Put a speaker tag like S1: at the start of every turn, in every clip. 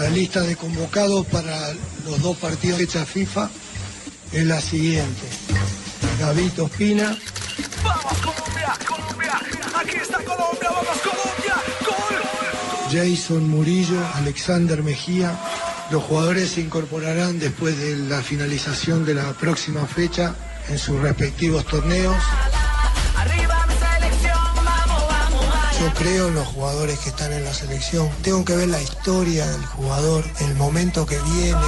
S1: La lista de convocados para los dos partidos de fecha FIFA es la siguiente. David Ospina,
S2: ¡Vamos Colombia! ¡Colombia! ¡Aquí está Colombia! ¡Vamos Colombia! ¡Gol!
S1: Jason Murillo, Alexander Mejía. Los jugadores se incorporarán después de la finalización de la próxima fecha en sus respectivos torneos. Yo creo en los jugadores que están en la selección. Tengo que ver la historia del jugador, el momento que viene.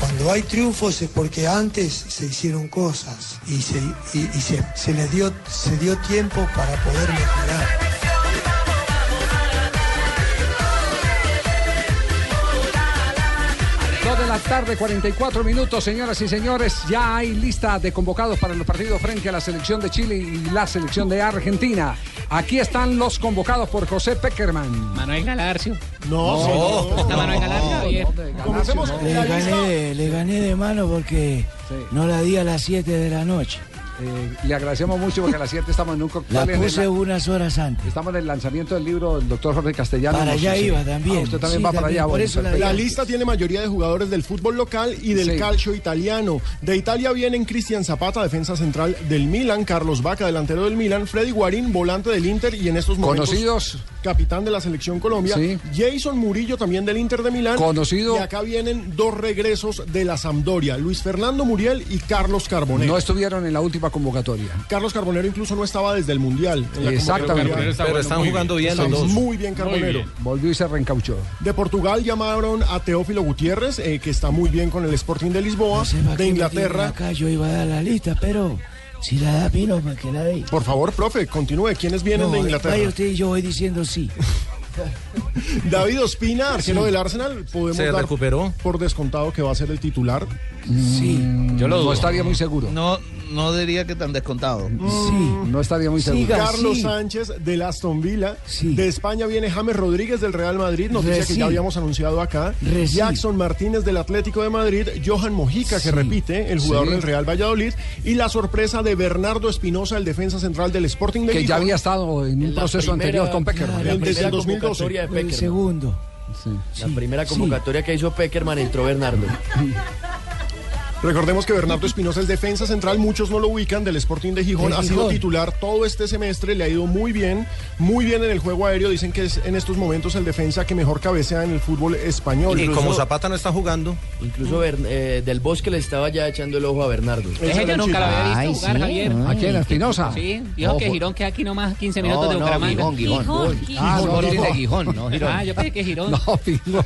S1: Cuando hay triunfos es porque antes se hicieron cosas y se, y- y se, se les dio, se dio tiempo para poder mejorar.
S3: Tarde, 44 minutos, señoras y señores. Ya hay lista de convocados para los partidos frente a la selección de Chile y la selección de Argentina. Aquí están los convocados por José Peckerman.
S4: Manuel Galarcio.
S5: No,
S4: Está Manuel Galarcio.
S5: Comencemos
S6: Le gané, le gané de mano porque
S3: Sí.
S6: no la di a las 7 de la noche.
S3: Eh, le agradecemos mucho porque a las 7 estamos en un
S6: La
S3: cóctel. el-
S6: puse unas horas antes.
S3: Estamos en el lanzamiento del libro del doctor Jorge Castellano.
S6: Para allá
S3: sí.
S6: iba también.
S3: Ah, usted también
S6: Sí,
S3: va para allá.
S6: por eso la.
S5: La lista tiene mayoría de jugadores del fútbol local y del
S3: Sí.
S5: calcio italiano. De Italia vienen Cristian Zapata, defensa central del Milan, Carlos Vaca, delantero del Milan, Freddy Guarín, volante del Inter y en estos momentos
S3: Conocidos.
S5: Capitán de la selección Colombia,
S3: Sí.
S5: Jason Murillo también del Inter de Milán.
S3: Conocido.
S5: Y acá vienen dos regresos de la Sampdoria, Luis Fernando Muriel y Carlos Carbonero.
S3: No estuvieron en la última convocatoria.
S5: Carlos Carbonero incluso no estaba desde el Mundial. en la
S3: Exactamente.
S7: Pero están jugando bien los dos.
S5: muy bien Carbonero.
S3: Volvió y se reencauchó.
S5: De Portugal llamaron a Teófilo Gutiérrez, eh, que está muy bien con el Sporting de Lisboa.
S6: No sé
S5: de Inglaterra.
S6: Acá yo iba a dar la lista, pero si la da Pino, ¿para que la dé?
S5: Por favor, profe, continúe. ¿Quiénes vienen
S6: No,
S5: de
S6: vaya
S5: Inglaterra?
S6: usted y yo voy diciendo sí.
S5: David Ospina, arquero del Arsenal. Podemos
S7: Se
S5: dar
S7: recuperó.
S5: por descontado que va a ser el titular.
S6: Sí,
S3: Yo no estaría muy seguro.
S7: No, no diría que tan descontado.
S6: sí.
S3: No estaría muy seguro.
S6: Siga.
S5: Carlos
S6: sí.
S5: Sánchez del Aston Villa.
S6: Sí.
S5: De España viene James Rodríguez del Real Madrid, noticia que ya habíamos anunciado acá.
S6: Reci.
S5: Jackson Martínez del Atlético de Madrid. Johan Mojica, que repite, el jugador
S3: Sí.
S5: del Real Valladolid. Y la sorpresa de Bernardo Espinosa, el defensa central del Sporting de
S3: Que ya había estado en un proceso
S8: primera-
S3: anterior con Peckerman.
S5: desde
S8: primera
S5: el 2012.
S8: convocatoria de
S6: El segundo.
S8: La primera
S6: sí.
S8: convocatoria que hizo Peckerman entró Bernardo.
S5: Recordemos que Bernardo Espinosa es defensa central, muchos no lo ubican, del Sporting de Gijón.
S6: De
S5: Ha sido
S6: Gijón.
S5: titular todo este semestre, le ha ido muy bien, muy bien en el juego aéreo. Dicen que es en estos momentos el defensa que mejor cabecea en el fútbol español.
S7: Y
S8: Incluso-
S7: como Zapata no está jugando,
S8: Incluso eh, Del Bosque le estaba ya echando el ojo a Bernardo.
S4: Ese yo nunca lo había visto
S6: Ay,
S4: jugar,
S6: sí,
S4: Javier.
S6: ¿no?
S3: Aquí en Espinosa.
S4: Sí, dijo que. Girón queda aquí nomás 15 minutos de
S6: no,
S4: Bucaramanga.
S6: Gijón, Gijón.
S3: Ah, no,
S6: Gijón,
S3: no.
S6: Gijón, no, Girón.
S4: Ah, yo pensé que Girón.
S3: No.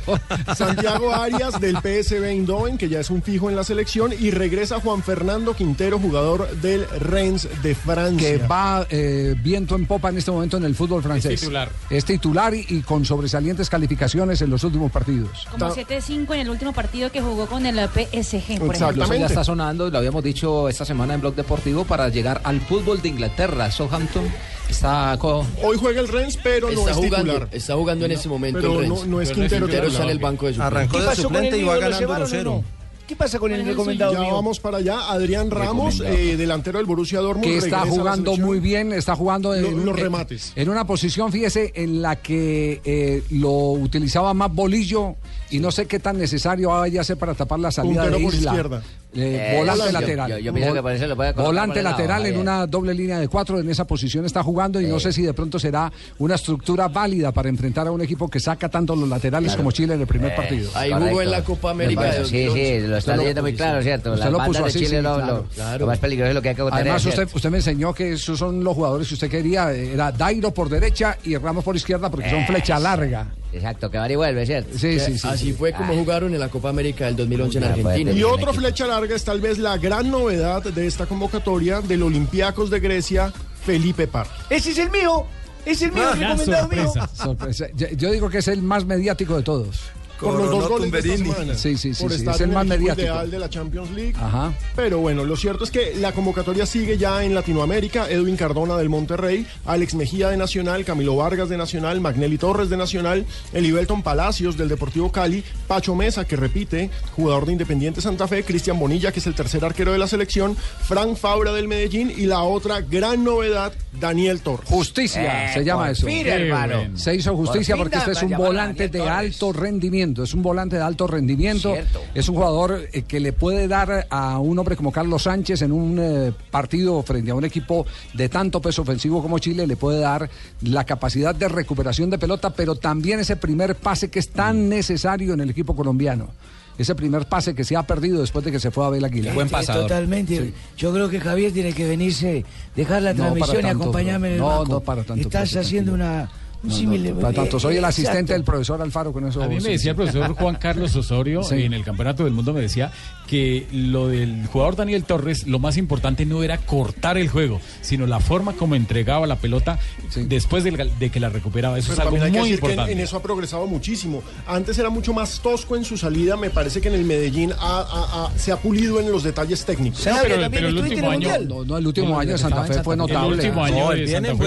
S5: Santiago Arias del PSV Eindhoven, que ya es un fijo en la selección, y regresa Juan Fernando Quintero, jugador del Rennes de Francia.
S3: que va eh, viento en popa en este momento en el fútbol francés.
S9: Es titular.
S3: Es titular y, y con sobresalientes calificaciones en los últimos partidos.
S10: Como
S5: Ta-
S10: 7-5 en el último partido que jugó con el PSG, por ejemplo.
S4: Ya está sonando, lo habíamos dicho esta semana en Blog Deportivo, para llegar al fútbol de Inglaterra. Southampton está con...
S5: Hoy juega el Rennes, pero no
S8: Está
S5: es
S8: jugando,
S5: titular.
S8: está jugando en ese momento
S5: Pero
S8: el
S5: no,
S8: Rennes.
S5: no es Quintero
S8: Quintero en el banco de suplentes.
S7: arrancó de suplente y va ganando 1-0.
S6: ¿Qué pasa con el
S10: ¿Cuál es el
S6: recomendado
S5: Ya
S6: mío?
S5: vamos para allá. Adrián Ramos, eh, delantero del Borussia Dortmund.
S3: Que está jugando muy bien, está jugando en,
S5: Lo- los
S3: en-
S5: remates.
S3: en una posición, fíjese, en la que eh, lo utilizaba más Bolillo y no sé qué tan necesario vaya a ser para tapar la salida de Isla.
S5: izquierda.
S4: Eh,
S3: volante
S4: yo-
S3: lateral.
S4: yo- yo
S3: Vol- volante
S4: lado,
S3: lateral en una doble línea de cuatro. En esa posición está jugando y no sé si de pronto será una estructura válida para enfrentar a un equipo que saca tanto los laterales
S4: Claro.
S3: como Chile en el primer
S4: Eh,
S3: partido.
S8: Ahí jugó en la Copa América de
S4: Sí, sí,
S8: 2011.
S4: lo está leyendo muy claro. ¿cierto?
S3: Usted lo puso
S4: de
S3: así,
S4: Chile
S3: sí,
S4: lo,
S3: claro,
S4: lo-
S3: claro.
S4: lo más peligroso es lo que hay que tener.
S3: Además, usted, usted me enseñó que esos son los jugadores que usted quería. Era Dairo por derecha y Ramos por izquierda porque son
S4: Eh,
S3: flecha larga.
S4: Exacto, que va y vuelve, ¿cierto?
S3: Sí, sí, sí.
S8: Así
S3: sí.
S8: fue como jugaron en la Copa América del 2011 en
S4: Ah, pues,
S8: Argentina.
S5: Y otro flecha larga es tal vez la gran novedad de esta convocatoria del Olympiacos de Grecia, Felipe Parra.
S6: Ese es el mío. Es el mío, el
S9: la
S6: recomendado mío.
S9: sorpresa.
S3: Sorpresa. Yo, yo digo que es el más mediático de todos.
S5: Por los dos goles de esta semana.
S3: Sí, sí, sí,
S5: Por
S3: sí,
S5: estar
S3: es el
S5: en
S3: más
S5: equipo
S3: mediático.
S5: ideal de la Champions League.
S3: Ajá.
S5: Pero bueno, lo cierto es que la convocatoria sigue ya en Latinoamérica. Edwin Cardona del Monterrey, Alex Mejía de Nacional, Camilo Vargas de Nacional, Magnelli Torres de Nacional, Elibelton Palacios del Deportivo Cali, Pacho Mesa, que repite, jugador de Independiente Santa Fe, Cristian Bonilla, que es el tercer arquero de la selección, Frank Fabra del Medellín y la otra gran novedad, Daniel Torres.
S3: Justicia,
S4: Eh,
S3: se llama
S4: por
S3: eso.
S9: Qué
S4: hermano.
S3: Se hizo justicia
S4: Por
S3: porque este es un volante de alto rendimiento. Es un volante de alto rendimiento.
S4: Cierto.
S3: Es un jugador eh, que le puede dar a un hombre como Carlos Sánchez en un eh, partido frente a un equipo de tanto peso ofensivo como Chile, le puede dar la capacidad de recuperación de pelota, pero también ese primer pase que es tan necesario en el equipo colombiano. Ese primer pase que se ha perdido después de que se fue a Abel Aguilar.
S6: Buen pasador. Totalmente. Yo creo que Javier tiene que venirse, dejar la
S3: No,
S6: transmisión y acompañarme en el
S3: no,
S6: banco.
S3: no para tanto,
S6: Estás
S3: profe,
S6: haciendo
S3: tranquilo.
S6: una, un
S3: No, tanto, soy el asistente
S6: exacto.
S3: del profesor Alfaro con eso.
S9: A mí me decía el profesor Juan Carlos Osorio
S3: Sí.
S9: en el Campeonato del Mundo, me decía que lo del jugador Daniel Torres, lo más importante no era cortar el juego, sino la forma como entregaba la pelota
S3: Sí.
S9: después de, de que la recuperaba. Eso
S5: Pero
S9: es algo
S5: también hay que
S9: muy
S5: decir que en-
S9: importante.
S5: en, eso ha progresado muchísimo. Antes era mucho más tosco en su salida. Me parece que en el Medellín ha- ha- ha- se ha pulido en los detalles técnicos.
S9: No, pero,
S6: también
S9: pero el último
S6: el
S9: año.
S6: Mundial.
S3: No, no, el último año de Santa Fe fue
S9: El
S3: notable.
S9: último año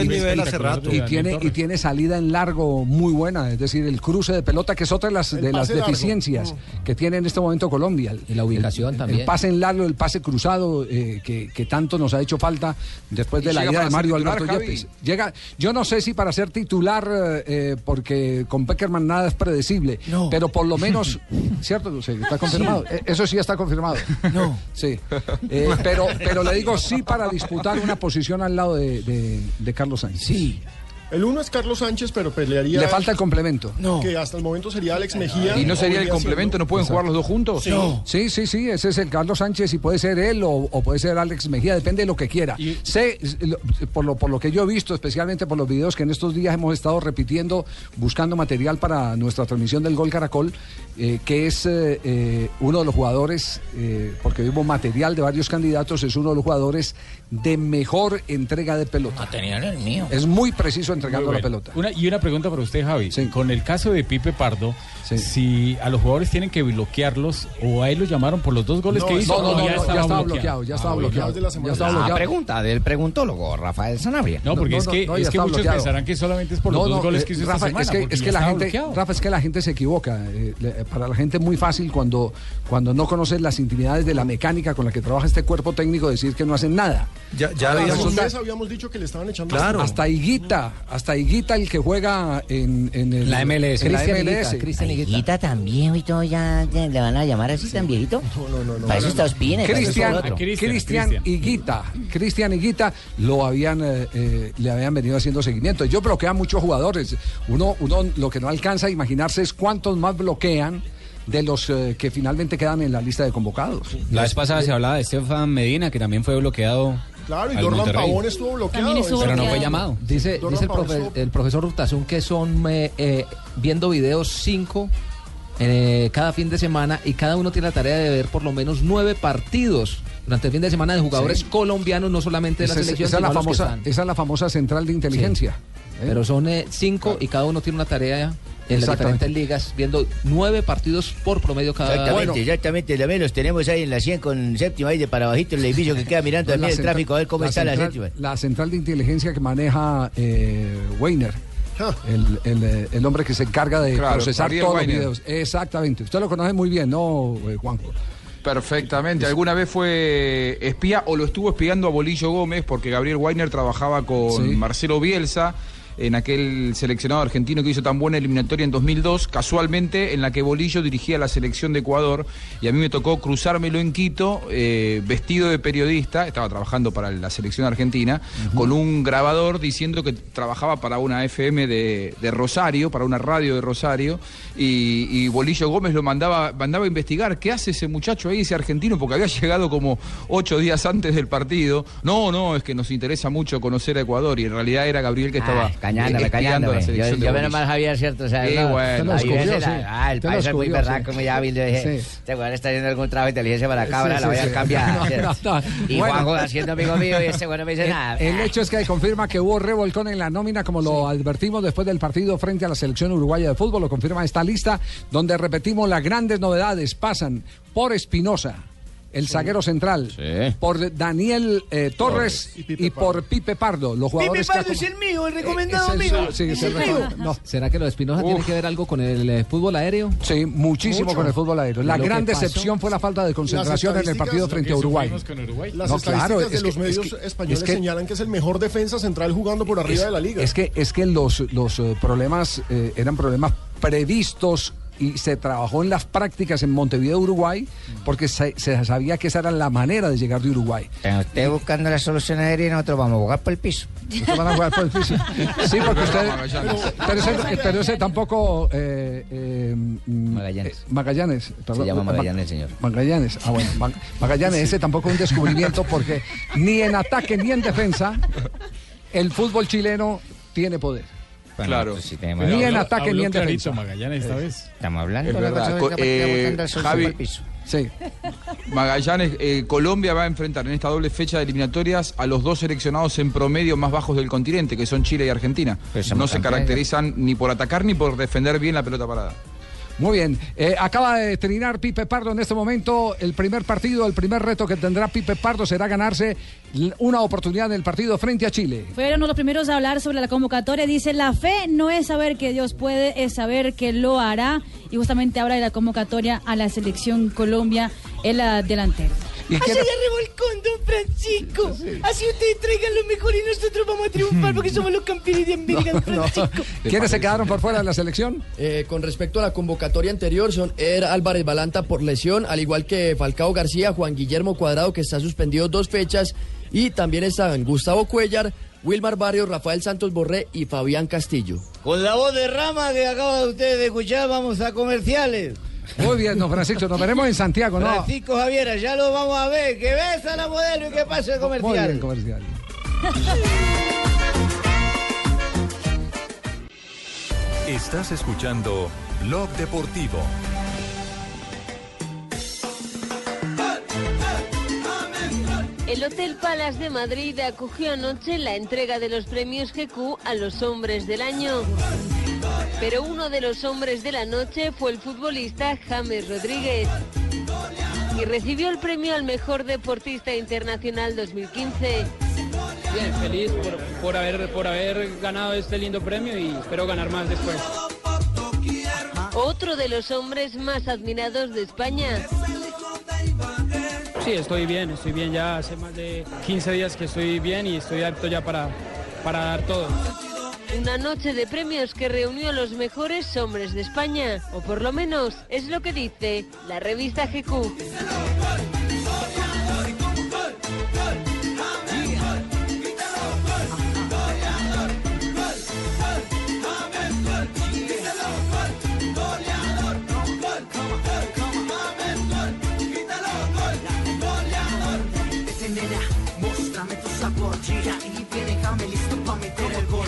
S7: nivel hace rato.
S3: Y tiene, y tiene salida en largo muy buena, es decir, el cruce de pelota, que es otra de las, de las
S5: pase largo.
S3: deficiencias que tiene en este momento Colombia.
S4: Y la ubicación
S3: el-
S4: también.
S3: El pase en largo, el pase cruzado, eh, que, que tanto nos ha hecho falta después de
S11: ¿Y
S3: la ida de Mario
S11: titular,
S3: Alberto
S11: Javi?
S3: Yepes. Llega, yo no sé si para ser titular, eh, eh, porque con Peckerman nada es predecible,
S6: No.
S3: pero por lo menos, ¿cierto? Sí, está confirmado. Eh, Eso sí está confirmado.
S6: No.
S3: Sí. Eh, pero, pero le digo sí para disputar una posición al lado de, de- de Carlos Sánchez.
S6: Sí.
S5: El uno es Carlos Sánchez, pero pelearía.
S3: Le falta el complemento.
S6: No.
S5: Que hasta el momento sería Alex Mejía.
S11: ¿Y no sería el complemento?
S5: siendo.
S11: ¿No pueden jugar los dos juntos?
S6: No.
S3: Sí, sí, sí, ese es el Carlos Sánchez y puede ser él o, o puede ser Alex Mejía, depende de lo que quiera.
S9: Y-
S3: Sé, por lo, por lo que yo he visto, especialmente por los videos que en estos días hemos estado repitiendo, buscando material para nuestra transmisión del Gol Caracol, eh, que es eh, eh, uno de los jugadores, eh, porque vimos material de varios candidatos, es uno de los jugadores de mejor entrega de pelota.
S6: Tenían el mío.
S3: Es muy preciso entregando la pelota.
S9: Una, y una pregunta para usted, Javi.
S3: Sí.
S9: Con el caso de Pipe Pardo,
S3: Sí.
S9: si a los jugadores tienen que bloquearlos o a él lo llamaron por los dos goles
S5: No,
S9: que hizo,
S3: No, no, no,
S9: ya
S3: no,
S9: estaba
S3: ya estaba
S9: bloqueado.
S3: bloqueado, ya estaba
S9: Ah,
S3: bloqueado.
S5: la
S3: Ya estaba bloqueado.
S4: pregunta del preguntólogo, Rafael Sanabria.
S9: No, porque
S3: No,
S9: es que,
S3: no,
S9: es que muchos
S3: bloqueado.
S9: pensarán que solamente es por los
S3: No,
S9: dos
S3: no,
S9: goles
S3: eh,
S9: que hizo
S3: Rafa,
S9: esta semana.
S3: es que, es la gente,
S9: bloqueado.
S3: Rafa, es que la gente se equivoca. Eh, le- para la gente es muy fácil cuando, cuando no conoces las intimidades de la mecánica con la que trabaja este cuerpo técnico decir que no hacen nada.
S7: Ya, ya
S5: Hace
S7: habíamos.
S5: dicho que le estaban echando.
S7: Claro.
S3: Hasta Higuita, hasta Higuita el que juega en, en el-
S4: La MLS.
S3: en la
S4: Cristian
S3: MLS.
S4: Higuita, Cristian Higuita.
S12: Higuita también, y todo ya, ya le van a llamar así tan viejito.
S5: No, no, no. no.
S12: Para eso está Ospina,
S3: Cristian,
S12: está otro.
S9: Cristian,
S3: Cristian
S9: Cristian.
S3: Higuita, Cristian Higuita lo habían, eh, eh, le habían venido haciendo seguimiento. Ellos bloquean muchos jugadores. Uno, uno lo que no alcanza a imaginarse es cuántos más bloquean de los eh, que finalmente quedan en la lista de convocados.
S13: La vez pasada se hablaba de Estefan Medina, que también fue bloqueado.
S5: Claro, y Dorlan. Pavón estuvo bloqueado.
S10: También estuvo
S13: Pero no fue llamado.
S8: Dice, dice el, profe-
S5: estuvo-
S8: el profesor Urtasun que son eh, eh, viendo videos cinco eh, cada fin de semana y cada uno tiene la tarea de ver por lo menos nueve partidos durante el fin de semana de jugadores
S3: Sí.
S8: colombianos, no solamente de la selección,
S3: esa es la
S8: sino los que
S3: famosa,
S8: están.
S3: esa es la famosa central de inteligencia. ¿eh?
S8: Pero son eh, cinco y cada uno tiene una tarea en las diferentes ligas, viendo nueve partidos por promedio cada
S6: Exactamente, exactamente. También los tenemos ahí en la 100 con séptima ahí de para bajito el edificio que queda mirando
S3: La
S6: también el tráfico a ver cómo está la séptima.
S3: La central de inteligencia que maneja eh, Weiner.
S5: Ah.
S3: El, el, eh, el hombre que se encarga de
S11: Claro,
S3: procesar todos
S11: Weiner.
S3: los videos. Exactamente. Usted lo conoce muy bien, ¿no, Juanjo?
S11: Perfectamente. ¿Alguna vez fue espía o lo estuvo espiando a Bolillo Gómez? Porque Gabriel Weiner trabajaba con
S3: Sí.
S11: Marcelo Bielsa en aquel seleccionado argentino que hizo tan buena eliminatoria en 2002, casualmente en la que Bolillo dirigía la selección de Ecuador y a mí me tocó cruzármelo en Quito eh, vestido de periodista, estaba trabajando para la selección argentina, con un grabador diciendo que trabajaba para una FM de, de Rosario, para una radio de Rosario, y, y Bolillo Gómez lo mandaba, mandaba a investigar, ¿qué hace ese muchacho ahí, ese argentino? Porque había llegado como ocho días antes del partido. No, no, es que nos interesa mucho conocer a Ecuador y en realidad era Gabriel que estaba
S6: Cañándome, cañándome.
S11: la
S6: Yo, yo menos mal Javier, ¿cierto? O sea,
S11: Sí,
S6: no,
S11: bueno.
S6: Javier
S11: descubrió, sí.
S6: Ah, el país es muy berraco, muy hábil. Yo dije, este weón está haciendo algún trabajo de inteligencia para acá, ahora la voy a cambiar. Y. Juanjo haciendo amigo mío y este bueno me dice nada.
S3: el hecho es que confirma que hubo revolcón en la nómina, como lo advertimos después del partido frente a la selección uruguaya de fútbol. Lo confirma esta lista, donde repetimos las grandes novedades. Pasan por Espinosa, el zaguero central, por Daniel eh, Torres y, por Pipe Pardo, los jugadores que
S12: Pardo es el mío, el recomendado
S3: es el
S12: mío.
S3: sí,
S12: Es
S3: el
S12: el mío.
S3: recom- no.
S8: ¿Será que lo de Espinosa tiene que ver algo con el eh, fútbol aéreo?
S3: Sí, muchísimo
S8: Mucho.
S3: con el fútbol aéreo. La gran
S8: pasó-
S3: decepción fue la falta de concentración en el partido frente a Uruguay.
S5: Las
S3: No,
S5: estadísticas
S3: claro,
S5: de
S3: es
S5: los
S3: que-
S5: medios
S3: es que-
S5: españoles
S3: es que-
S5: señalan que es el mejor defensa central jugando por arriba
S3: es,
S5: de la liga.
S3: Es que, es que los, los eh, problemas eh, eran problemas previstos y se trabajó en las prácticas en Montevideo, Uruguay, porque se, se sabía que esa era la manera de llegar de Uruguay.
S6: Pero usted buscando la solución aérea y nosotros vamos a jugar por el piso.
S3: Ustedes van a jugar por el piso. Sí, porque usted. Pero ese, pero ese tampoco. eh, eh, Magallanes. Magallanes. perdón.
S6: llama
S3: Ma-
S6: Magallanes, señor.
S3: Magallanes. Ah, bueno. Mag- Magallanes, ese tampoco es un descubrimiento porque ni en ataque ni en defensa el fútbol chileno tiene poder.
S11: Claro.
S3: Ni en ataque ni en defensa.
S14: Magallanes esta vez.
S6: Estamos hablando
S11: Es
S6: de la
S11: verdad. Co- eh, Javi-.
S3: Sí.
S11: Magallanes, eh, Colombia va a enfrentar en esta doble fecha de eliminatorias a los dos seleccionados en promedio más bajos del continente, que son Chile y Argentina.
S6: Pues
S11: No se caracterizan ni por atacar ni por defender bien la pelota parada.
S3: Muy bien. Eh, acaba de terminar Pipe Pardo en este momento. El primer partido, el primer reto que tendrá Pipe Pardo será ganarse una oportunidad en el partido frente a Chile.
S10: Fueron los primeros a hablar sobre la convocatoria. Dice, la fe no es saber que Dios puede, es saber que lo hará. Y justamente habla de la convocatoria a la selección Colombia, el ah,
S12: Así de revolcón, don Francisco. Así ustedes traigan lo mejor y nosotros vamos a triunfar porque somos los campeones de América, don Francisco.
S3: ¿Quiénes se quedaron por fuera de la selección?
S15: Eh, con respecto a la convocatoria anterior, son Er Álvarez Balanta por lesión, al igual que Falcao García, Juan Guillermo Cuadrado, que está suspendido dos fechas, y también están Gustavo Cuellar, Wilmar Barrios, Rafael Santos Borré y Fabián Castillo.
S6: Con la voz de Rama que acaba de ustedes de escuchar, vamos a comerciales.
S3: Muy bien, don Francisco. Nos veremos en Santiago, ¿no?
S6: Francisco Javier, ya lo vamos a ver. Que besa la modelo y que pase el comercial.
S3: Muy bien, comercial.
S16: Estás escuchando Blog Deportivo.
S17: El Hotel Palace de Madrid acogió anoche la entrega de los premios GQ a los hombres del año. Pero uno de los hombres de la noche fue el futbolista James Rodríguez. Y recibió el premio al mejor deportista internacional 2015.
S18: Bien, feliz por, por haber, por haber ganado este lindo premio y espero ganar más después.
S17: Otro de los hombres más admirados de España.
S18: Sí, estoy bien, estoy bien ya hace más de 15 días que estoy bien y estoy apto ya para, para dar todo.
S17: Una noche de premios que reunió a los mejores hombres de España, o por lo menos es lo que dice la revista GQ.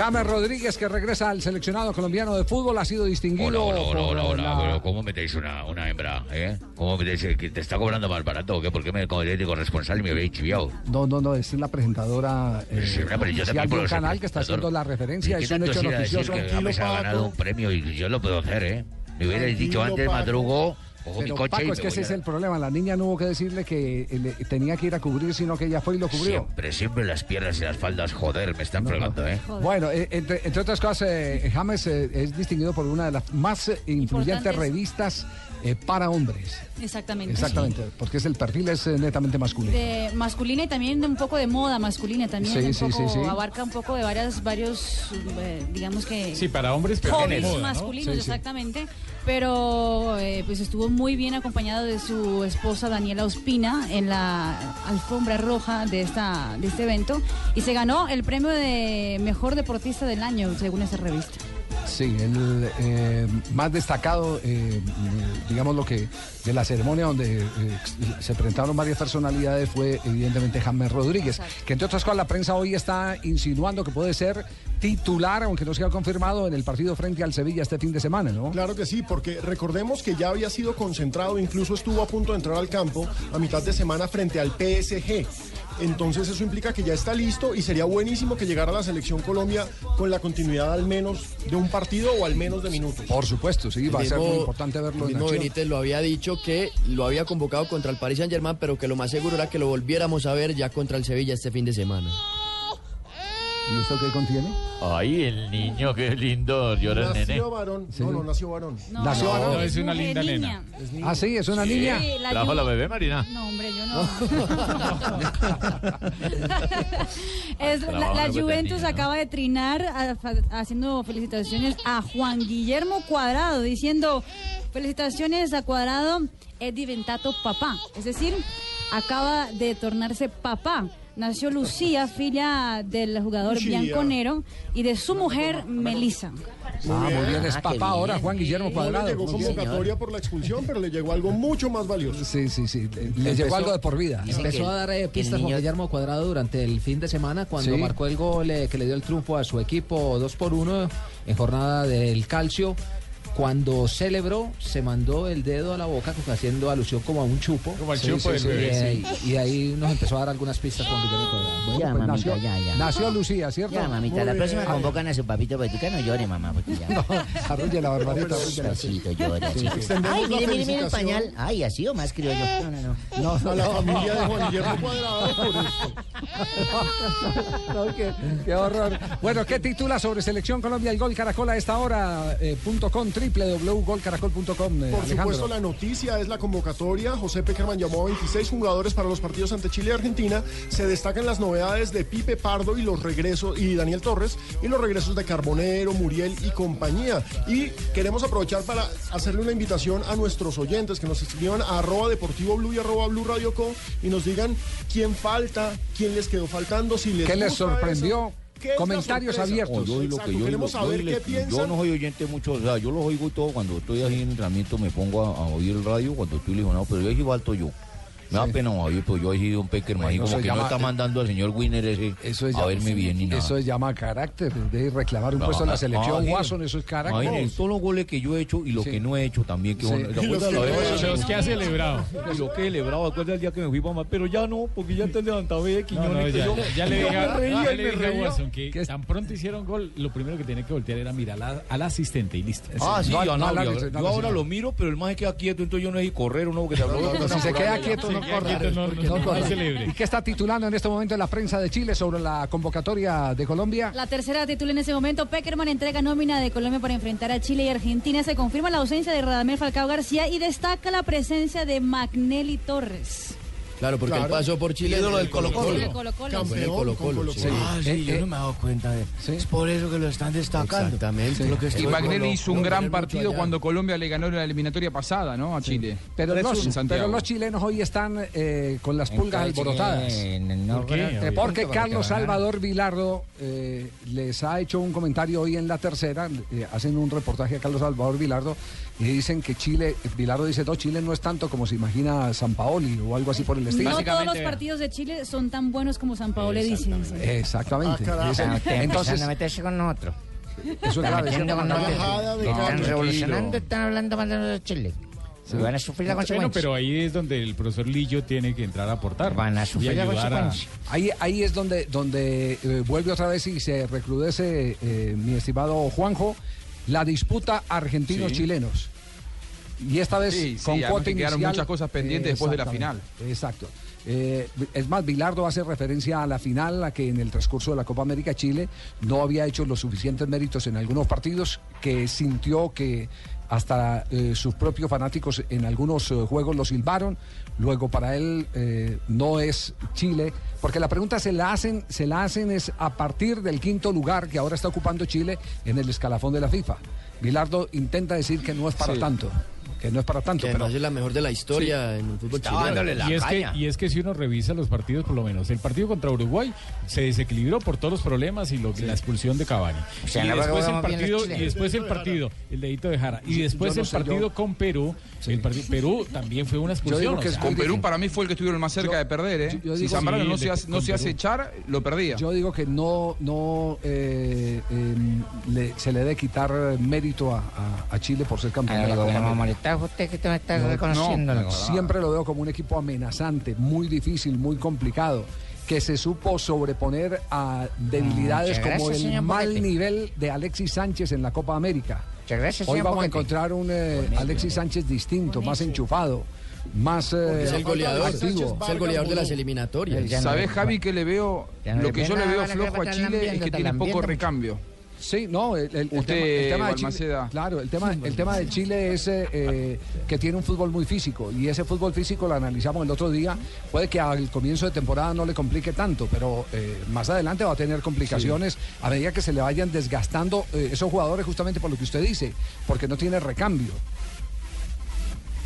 S3: James Rodríguez, que regresa al seleccionado colombiano de fútbol, ha sido distinguido.
S19: Hola, hola,
S3: por
S19: hola, hola,
S3: la-
S19: pero ¿cómo metéis una, una hembra, eh? ¿Cómo metéis eh, que te está cobrando más barato o qué? ¿Por qué me de corresponsal me habéis chiviado?
S3: No, no, no, es la presentadora eh,
S19: Sí, hombre, pero yo
S3: oficial
S19: también
S3: un
S19: ser
S3: canal que está haciendo la referencia,
S19: ¿Y
S3: es un hecho noticioso.
S19: que James ha ganado un premio y yo lo puedo hacer, ¿eh? Me hubiera
S3: Tranquilo,
S19: dicho antes,
S3: Paco.
S19: madrugo, Ojo, mi
S3: Pero
S19: coche
S3: Paco, es que ese
S19: voy
S3: es
S19: a-
S3: el problema. La niña no hubo que decirle que eh, le- tenía que ir a cubrir, sino que ella fue y lo cubrió.
S19: Siempre, siempre las piernas y las faldas, joder, me están fregando, ¿eh?
S3: Bueno, eh, entre, entre otras cosas, eh, James eh, es distinguido por una de las más eh, influyentes revistas eh, para hombres.
S10: Exactamente.
S3: Exactamente, porque es el perfil es eh, netamente masculino.
S10: De masculina y también de un poco de moda masculina también.
S3: Sí, sí,
S10: un poco,
S3: sí, sí.
S10: Abarca un poco de varias, varios, eh, digamos que...
S14: Sí, para hombres, pero
S10: hobbies
S14: moda, ¿no?
S10: masculinos,
S14: Sí, sí.
S10: exactamente. Pero eh, pues estuvo muy bien acompañado de su esposa Daniela Ospina en la alfombra roja de esta de este evento y se ganó el premio de mejor deportista del año según esa revista.
S3: Sí, el eh, más destacado, eh, digamos lo que de la ceremonia donde eh, se presentaron varias personalidades fue evidentemente James Rodríguez, que entre otras cosas la prensa hoy está insinuando que puede ser titular, aunque no se ha confirmado en el partido frente al Sevilla este fin de semana, ¿no?
S5: Claro que sí, porque recordemos que ya había sido concentrado, incluso estuvo a punto de entrar al campo a mitad de semana frente al PSG. Entonces eso implica que ya está listo y sería buenísimo que llegara a la selección Colombia con la continuidad al menos de un partido o al menos de minutos.
S3: Por supuesto, sí, va a ser muy importante verlo
S15: el
S3: en
S15: mismo. Benítez lo había dicho que lo había convocado contra el Paris Saint Germain, pero que lo más seguro era que lo volviéramos a ver ya contra el Sevilla este fin de semana.
S3: ¿Y esto qué contiene?
S19: Ay, el niño, qué lindo, llora el nene.
S5: Nació varón. No, no, nació varón.
S10: No,
S3: ¿Nació
S10: no,
S3: varón?
S14: No, es una linda
S10: niña.
S14: nena.
S3: Ah, sí, es una niña.
S10: Sí, la
S19: ¿Trajo
S10: Ju-
S19: la bebé, Marina?
S10: No, hombre, yo no. Es- la, Juventus acaba de trinar a- haciendo felicitaciones a Juan Guillermo Cuadrado, diciendo felicitaciones a Cuadrado es diventato papá. Es decir, acaba de tornarse papá. Nació Lucía, filla del jugador
S5: Lucía.
S10: Bianconero, y de su mujer Melissa.
S3: Ah, muy bien, es
S6: Ah,
S3: papá ahora,
S6: bien.
S3: Juan Guillermo
S5: No le
S3: Cuadrado.
S5: llegó convocatoria por la expulsión, pero le llegó algo mucho más valioso.
S3: Sí, sí, sí, le, le llegó algo de por vida.
S8: Empezó a dar eh, pistas Juan
S6: niño-
S8: Guillermo Cuadrado durante el fin de semana cuando
S3: Sí.
S8: marcó el gol eh, que le dio el triunfo a su equipo 2 por 1 en jornada del calcio. Cuando celebró, se mandó el dedo a la boca haciendo alusión como a un chupo.
S14: Como al
S3: Sí,
S14: chupo
S3: sí,
S14: del
S3: sí.
S8: Y,
S14: bebé.
S8: ahí- y ahí nos empezó a dar algunas pistas Juan Guillermo Cuadrado.
S3: Bueno,
S6: Ya,
S3: pues
S6: mamita,
S3: nació,
S6: ya, ya.
S3: nació Lucía, ¿cierto?
S6: Ya, mamita,
S5: Muy
S6: la
S5: bien.
S6: próxima convocan a su papito Petica, no llore, mamá, porque ya.
S3: No, arrulle la barbarita.
S6: Pasito, llora, chico. Ay,
S5: la
S6: mire, mire, mire el pañal. Ay, así o más criollo. No, no, no.
S3: No,
S5: A la
S3: no,
S5: familia
S3: no.
S5: de Juan Guillermo Cuadrado por esto.
S3: No, qué, qué horror. Bueno, ¿qué titula sobre Selección Colombia el Gol Caracol a esta hora? Eh, punto com, www.golcaracol.com. eh,
S5: Por
S3: Alejandro.
S5: supuesto, la noticia es la convocatoria. José Peckerman llamó a 26 jugadores para los partidos ante Chile y Argentina. Se destacan las novedades de Pipe Pardo y los regresos y Daniel Torres y los regresos de Carbonero, Muriel y compañía. Y queremos aprovechar para hacerle una invitación a nuestros oyentes que nos escriban a arroba deportivo blue y arroba blue radio co y nos digan quién falta, quién les quedó faltando, si les
S3: ¿Qué les sorprendió?
S5: eso. ¿Qué es
S3: Comentarios abiertos.
S20: yo oí lo
S5: Exacto,
S20: que yo,
S5: queremos
S20: oigo, yo,
S5: saber
S20: oí-
S5: qué
S20: yo
S5: piensan.
S20: no soy oyente mucho, o sea, yo los oigo y todo cuando estoy así en entrenamiento me pongo a, a oír el radio cuando estoy lesionado, pero yo ahí sí falto yo. Me da pena, Javier, pues yo ahí sí, don Peckerman, ahí
S3: Bueno,
S20: como
S3: se
S20: que
S3: llama-
S20: no está mandando al señor Winner ese
S3: Eso es
S20: a verme bien ni nada.
S3: Eso es llama carácter, de reclamar un
S20: No,
S3: puesto en la selección.
S20: ah,
S3: Watson, eso es carácter.
S20: Imagínate, todos los goles que yo he hecho y los
S3: Sí.
S20: que no he hecho también. Que
S3: Sí.
S20: ¿se
S3: los que no he.
S14: Los ha celebrado.
S20: Y lo que he celebrado, acuerda el día que me fui mamá, pero ya no, porque ya te levantaba de
S14: No,
S20: Quiñones.
S14: no,
S20: que
S14: ya, ya le dije, ya le a. Watson que tan pronto hicieron gol, lo primero que tiene que voltear era mirar al, asistente y listo.
S20: Ah, sí,
S3: No, no,
S20: no,
S3: no,
S20: yo,
S3: no, no,
S20: ahora
S3: no.
S20: lo miro, pero el más se queda quieto, entonces yo no si correr o no, porque se habló
S3: No, no, si se queda quieto, no corra.
S14: no-
S3: corra. ¿Y qué está titulando en este momento en la prensa de Chile sobre la convocatoria de Colombia?
S10: La tercera titula en ese momento, Peckerman entrega nómina de Colombia para enfrentar a Chile y Argentina. Se confirma la ausencia de Radamel Falcao García y destaca la presencia de Magnelli Torres.
S15: Claro, porque
S5: Claro.
S15: él pasó por Chile.
S7: Ídolo del
S15: en el
S7: Colo-Colo.
S10: Sí, de Colo-Colo.
S5: Campeón con Colo-Colo.
S15: sí.
S7: Ah, sí,
S3: Eh,
S7: yo
S3: eh.
S7: no me he dado cuenta de
S3: Sí.
S7: Es por eso que lo están destacando.
S15: Exactamente.
S7: Lo que
S11: Y Magnelli hizo un gran partido cuando Colombia le ganó la eliminatoria pasada, ¿no? A Chile.
S3: Pero los,
S11: en Santiago.
S3: pero los chilenos hoy están eh, con las pulgas alborotadas.
S14: ¿Por qué?
S3: Eh, porque Carlos Salvador Vilardo eh, les ha hecho un comentario hoy en la tercera, eh, hacen un reportaje a Carlos Salvador Vilardo y dicen que Chile, Vilardo dice, no, Chile no es tanto como se imagina San Paoli o algo así por el estilo.
S10: No todos los partidos de Chile son tan buenos como San Paolo dice.
S3: Exactamente.
S5: Ah.
S3: Dicen- entonces,
S6: a meterse con nosotros.
S3: eso es grave.
S6: Están revolucionando, están hablando mal de Chile. Se van a sufrir la
S14: Bueno,
S6: consecuencia.
S14: pero ahí es donde el profesor Lillo tiene que entrar a aportar.
S6: Van a sufrir la
S14: a...
S6: consecuencia.
S3: Ahí, ahí es donde, donde eh, vuelve otra vez y se recrudece, eh, mi estimado Juanjo, la disputa argentinos-chilenos. Y esta vez
S11: Sí, sí,
S3: con cuota
S11: que quedaron muchas cosas pendientes después de la
S3: Exactamente, Exacto. Eh, es más, Bilardo hace referencia a la final, a que en el transcurso de la Copa América Chile no había hecho los suficientes méritos en algunos partidos, que sintió que hasta eh, sus propios fanáticos en algunos eh, juegos lo silbaron. Luego para él eh, no es Chile, porque la pregunta se la hacen, se la hacen es a partir del quinto lugar que ahora está ocupando Chile en el escalafón de la FIFA. Bilardo intenta decir que no es para
S15: Sí.
S3: tanto, que no es para tanto,
S15: Que
S3: pero
S15: es la mejor de la historia en el fútbol chileno.
S14: y, es que, y es que si uno revisa los partidos, por lo menos, el partido contra Uruguay se desequilibró por todos los problemas y lo, la expulsión de Cavani.
S6: O sea,
S14: y,
S6: no
S14: después el partido, y después el partido, el dedito de Jara. Y después
S3: no
S14: el
S3: sé, yo-
S14: partido con Perú, el partido, Perú también fue una expulsión. o sea,
S11: Con Perú para mí fue el que estuvieron más cerca
S3: Yo-
S11: de perder, ¿eh?
S3: yo
S11: si
S3: digo-
S11: Zambrano
S3: Sí,
S11: no, se, hace, no se hace echar, lo perdía.
S3: Yo digo que no, no eh, em, le- se le debe quitar eh, mérito a, a- a Chile por ser campeón.
S6: Ah,
S3: de la Copa América.
S6: molesta usted que te me está
S3: No,
S6: reconociendo.
S3: no, siempre lo veo como un equipo amenazante, muy difícil, muy complicado, que se supo sobreponer a debilidades
S6: Muchas
S3: como el mal
S6: Boquete.
S3: nivel de Alexis Sánchez en la Copa América.
S6: gracias,
S3: Hoy
S6: señor
S3: vamos a encontrar un eh, Alexis Sánchez distinto, más enchufado, más eh,
S15: Es el goleador,
S3: activo.
S15: es el goleador de las eliminatorias.
S11: ¿Sabés, Javi, que le veo?
S15: No
S11: Lo que yo le veo flojo a Chile es que tiene poco recambio.
S3: Sí, no, el, el- el
S11: Usted,
S3: tema, el tema de Chile, claro, el tema, el tema de Chile es eh, eh, que tiene un fútbol muy físico y ese fútbol físico lo analizamos el otro día. Puede que al comienzo de temporada no le complique tanto, pero eh, más adelante va a tener complicaciones a medida que se le vayan desgastando eh, esos jugadores justamente por lo que usted dice, porque no tiene recambio.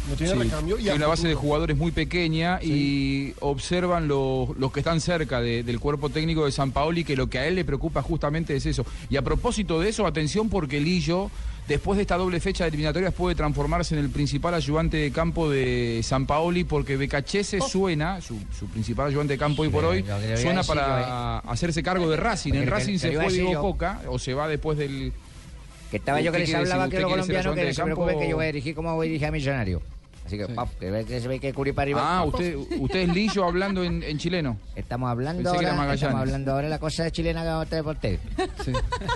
S5: No tiene
S11: Sí,
S5: recambio. Y
S11: tiene
S5: a
S11: una base de jugadores muy pequeña y observan los, los que están cerca de- del cuerpo técnico de San Paoli que lo que a él le preocupa justamente es eso. Y a propósito de eso, atención porque Lillo, después de esta doble fecha de eliminatorias, puede transformarse en el principal ayudante de campo de San Paoli porque Becachese suena, su, su principal ayudante de campo hoy por hoy,
S6: que
S11: suena
S6: decir
S11: para hacerse cargo de Racing. En
S6: Porque
S11: Racing se
S6: a
S11: fue Diego
S6: yo.
S11: Coca o se va después del...
S6: Que estaba yo que
S11: ¿Usted
S6: les hablaba que los colombianos que se preocupen que yo voy a dirigir como voy a dirigir a Millonario. Así que, pap, que, ve- que se ve que cubrir para arriba.
S11: Ah, usted, usted es Lillo hablando en, en chileno.
S6: Estamos hablando
S11: Pensé que era
S6: ahora, estamos hablando ahora de la cosa chilena que por usted.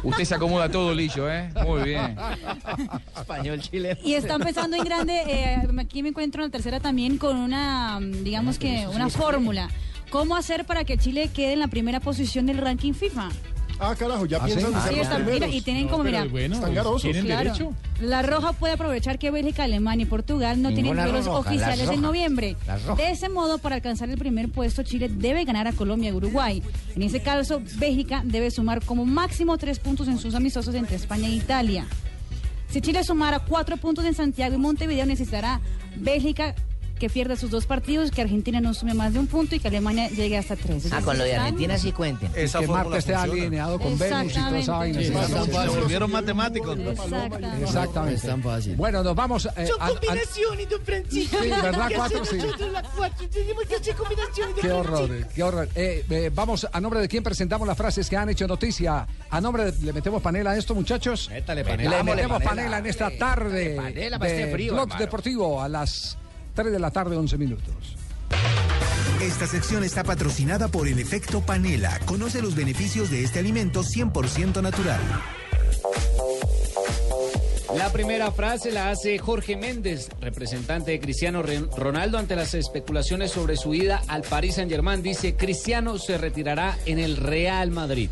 S11: Usted se acomoda todo, Lillo, ¿eh? Muy bien.
S6: Español chileno.
S10: Y están pensando en grande, eh, aquí me encuentro en la tercera también con una, mm, digamos que, una fórmula. ¿Cómo hacer para que Chile quede en la primera posición del ranking FIFA?
S5: Ah, carajo, ya
S3: ¿Ah,
S5: piensan
S3: sí?
S10: Sí, están, mira, y tienen
S5: No,
S10: como, mira,
S5: bueno, Están garosos.
S14: tienen
S10: Claro.
S14: derecho.
S10: La Roja puede aprovechar que Bélgica, Alemania y Portugal no tienen
S6: Ninguna la
S10: oficiales en noviembre. De ese modo, para alcanzar el primer puesto, Chile debe ganar a Colombia y Uruguay. En ese caso, Bélgica debe sumar como máximo tres puntos en sus amistosos entre España e Italia. Si Chile sumara cuatro puntos en Santiago y Montevideo, necesitará Bélgica que pierda sus dos partidos, que Argentina no sume más de un punto y que Alemania llegue hasta tres.
S6: Ah, con lo de Argentina sí cuenten.
S3: Y que Marte esté alineado con Venus y toda esa vaina. Sí, sí.
S15: volvieron
S7: matemáticos.
S10: Exactamente.
S15: Es
S3: Exactamente.
S15: tan fácil.
S3: Bueno, nos vamos. eh,
S12: Son
S3: a- a-
S12: combinaciones, don Francisco.
S3: Sí, ¿verdad?
S12: ¿Qué
S3: Cuatro, sí.
S12: Tenemos que hacer combinaciones,
S3: Qué horror, eh, qué horror. Eh, eh, vamos, a nombre de quién presentamos las frases que han hecho noticia. A nombre de, ¿le metemos panela a esto, muchachos?
S6: Métale
S3: Le metemos
S6: Panela,
S3: panela en esta tarde
S6: panela para
S3: de
S6: este frío,
S3: Blog
S6: hermano.
S3: Deportivo a las 3 de la tarde, 11 minutos.
S21: Esta sección está patrocinada por el efecto panela. Conoce los beneficios de este alimento 100% natural.
S13: La primera frase la hace Jorge Méndez, representante de Cristiano Ronaldo ante las especulaciones sobre su ida al Paris Saint-Germain. Dice, Cristiano se retirará en el Real Madrid.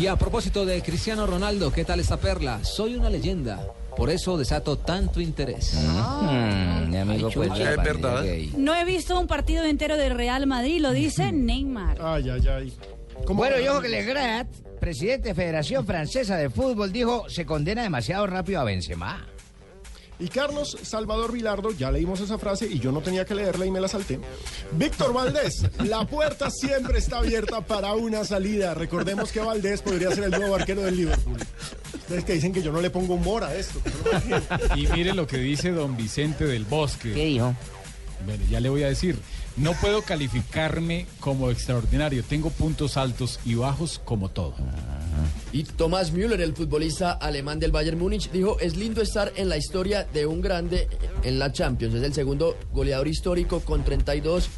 S8: Y a propósito de Cristiano Ronaldo, ¿qué tal esta perla? Soy una leyenda, por eso desato tanto interés.
S6: Mm, mi amigo, pues,
S8: Es verdad.
S10: No he visto un partido entero del Real Madrid, lo dice Neymar.
S5: Ay, ay, ay.
S6: Bueno, y ojo que Legrat, presidente de Federación Francesa de Fútbol, dijo se condena demasiado rápido a Benzema.
S5: Y Carlos Salvador Vilardo, ya leímos esa frase y yo no tenía que leerla y me la salté. Víctor Valdés, la puerta siempre está abierta para una salida. Recordemos que Valdés podría ser el nuevo arquero del Liverpool. Ustedes que dicen que yo no le pongo humor a esto.
S14: Y mire lo que dice don Vicente del Bosque.
S6: ¿Qué dijo?
S14: Bueno, ya le voy a decir. No puedo calificarme como extraordinario. Tengo puntos altos y bajos como todo.
S15: Y Thomas Müller, el futbolista alemán del Bayern Múnich, dijo, es lindo estar en la historia de un grande en la Champions. Es el segundo goleador histórico con 32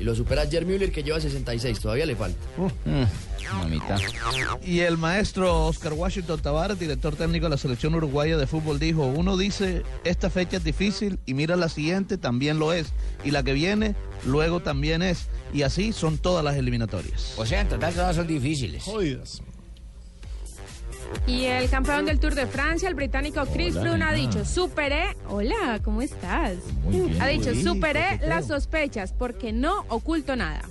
S15: Y lo supera Jer Müller que lleva 66, todavía le falta.
S20: Mamita.
S22: Y el maestro Oscar Washington Tavares, director técnico de la selección uruguaya de fútbol, dijo, uno dice, esta fecha es difícil y mira la siguiente, también lo es. Y la que viene, luego también es. Y así son todas las eliminatorias.
S6: O sea, en total todas son difíciles.
S5: Jodidas.
S23: Y el campeón del Tour de Francia, el británico Chris
S20: Hola,
S23: Froome, ha dicho, superé, hola, ¿cómo estás?
S20: Muy bien,
S23: ha dicho, superé las sospechas porque no oculto nada.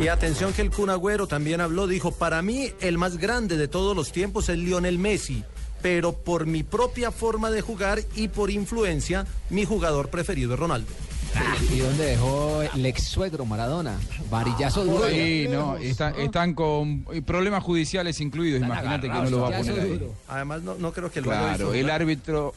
S24: Y atención que el Kun Agüero también habló, dijo, para mí el más grande de todos los tiempos es Lionel Messi, pero por mi propia forma de jugar y por influencia, mi jugador preferido es Ronaldo.
S8: ¿Y dónde dejó el ex suegro Maradona? Varillazo duro.
S11: Sí, no, está- están con problemas judiciales incluidos, imagínate que no lo va a poner ahí.
S24: Además, no, no creo que lo
S11: Claro, el árbitro,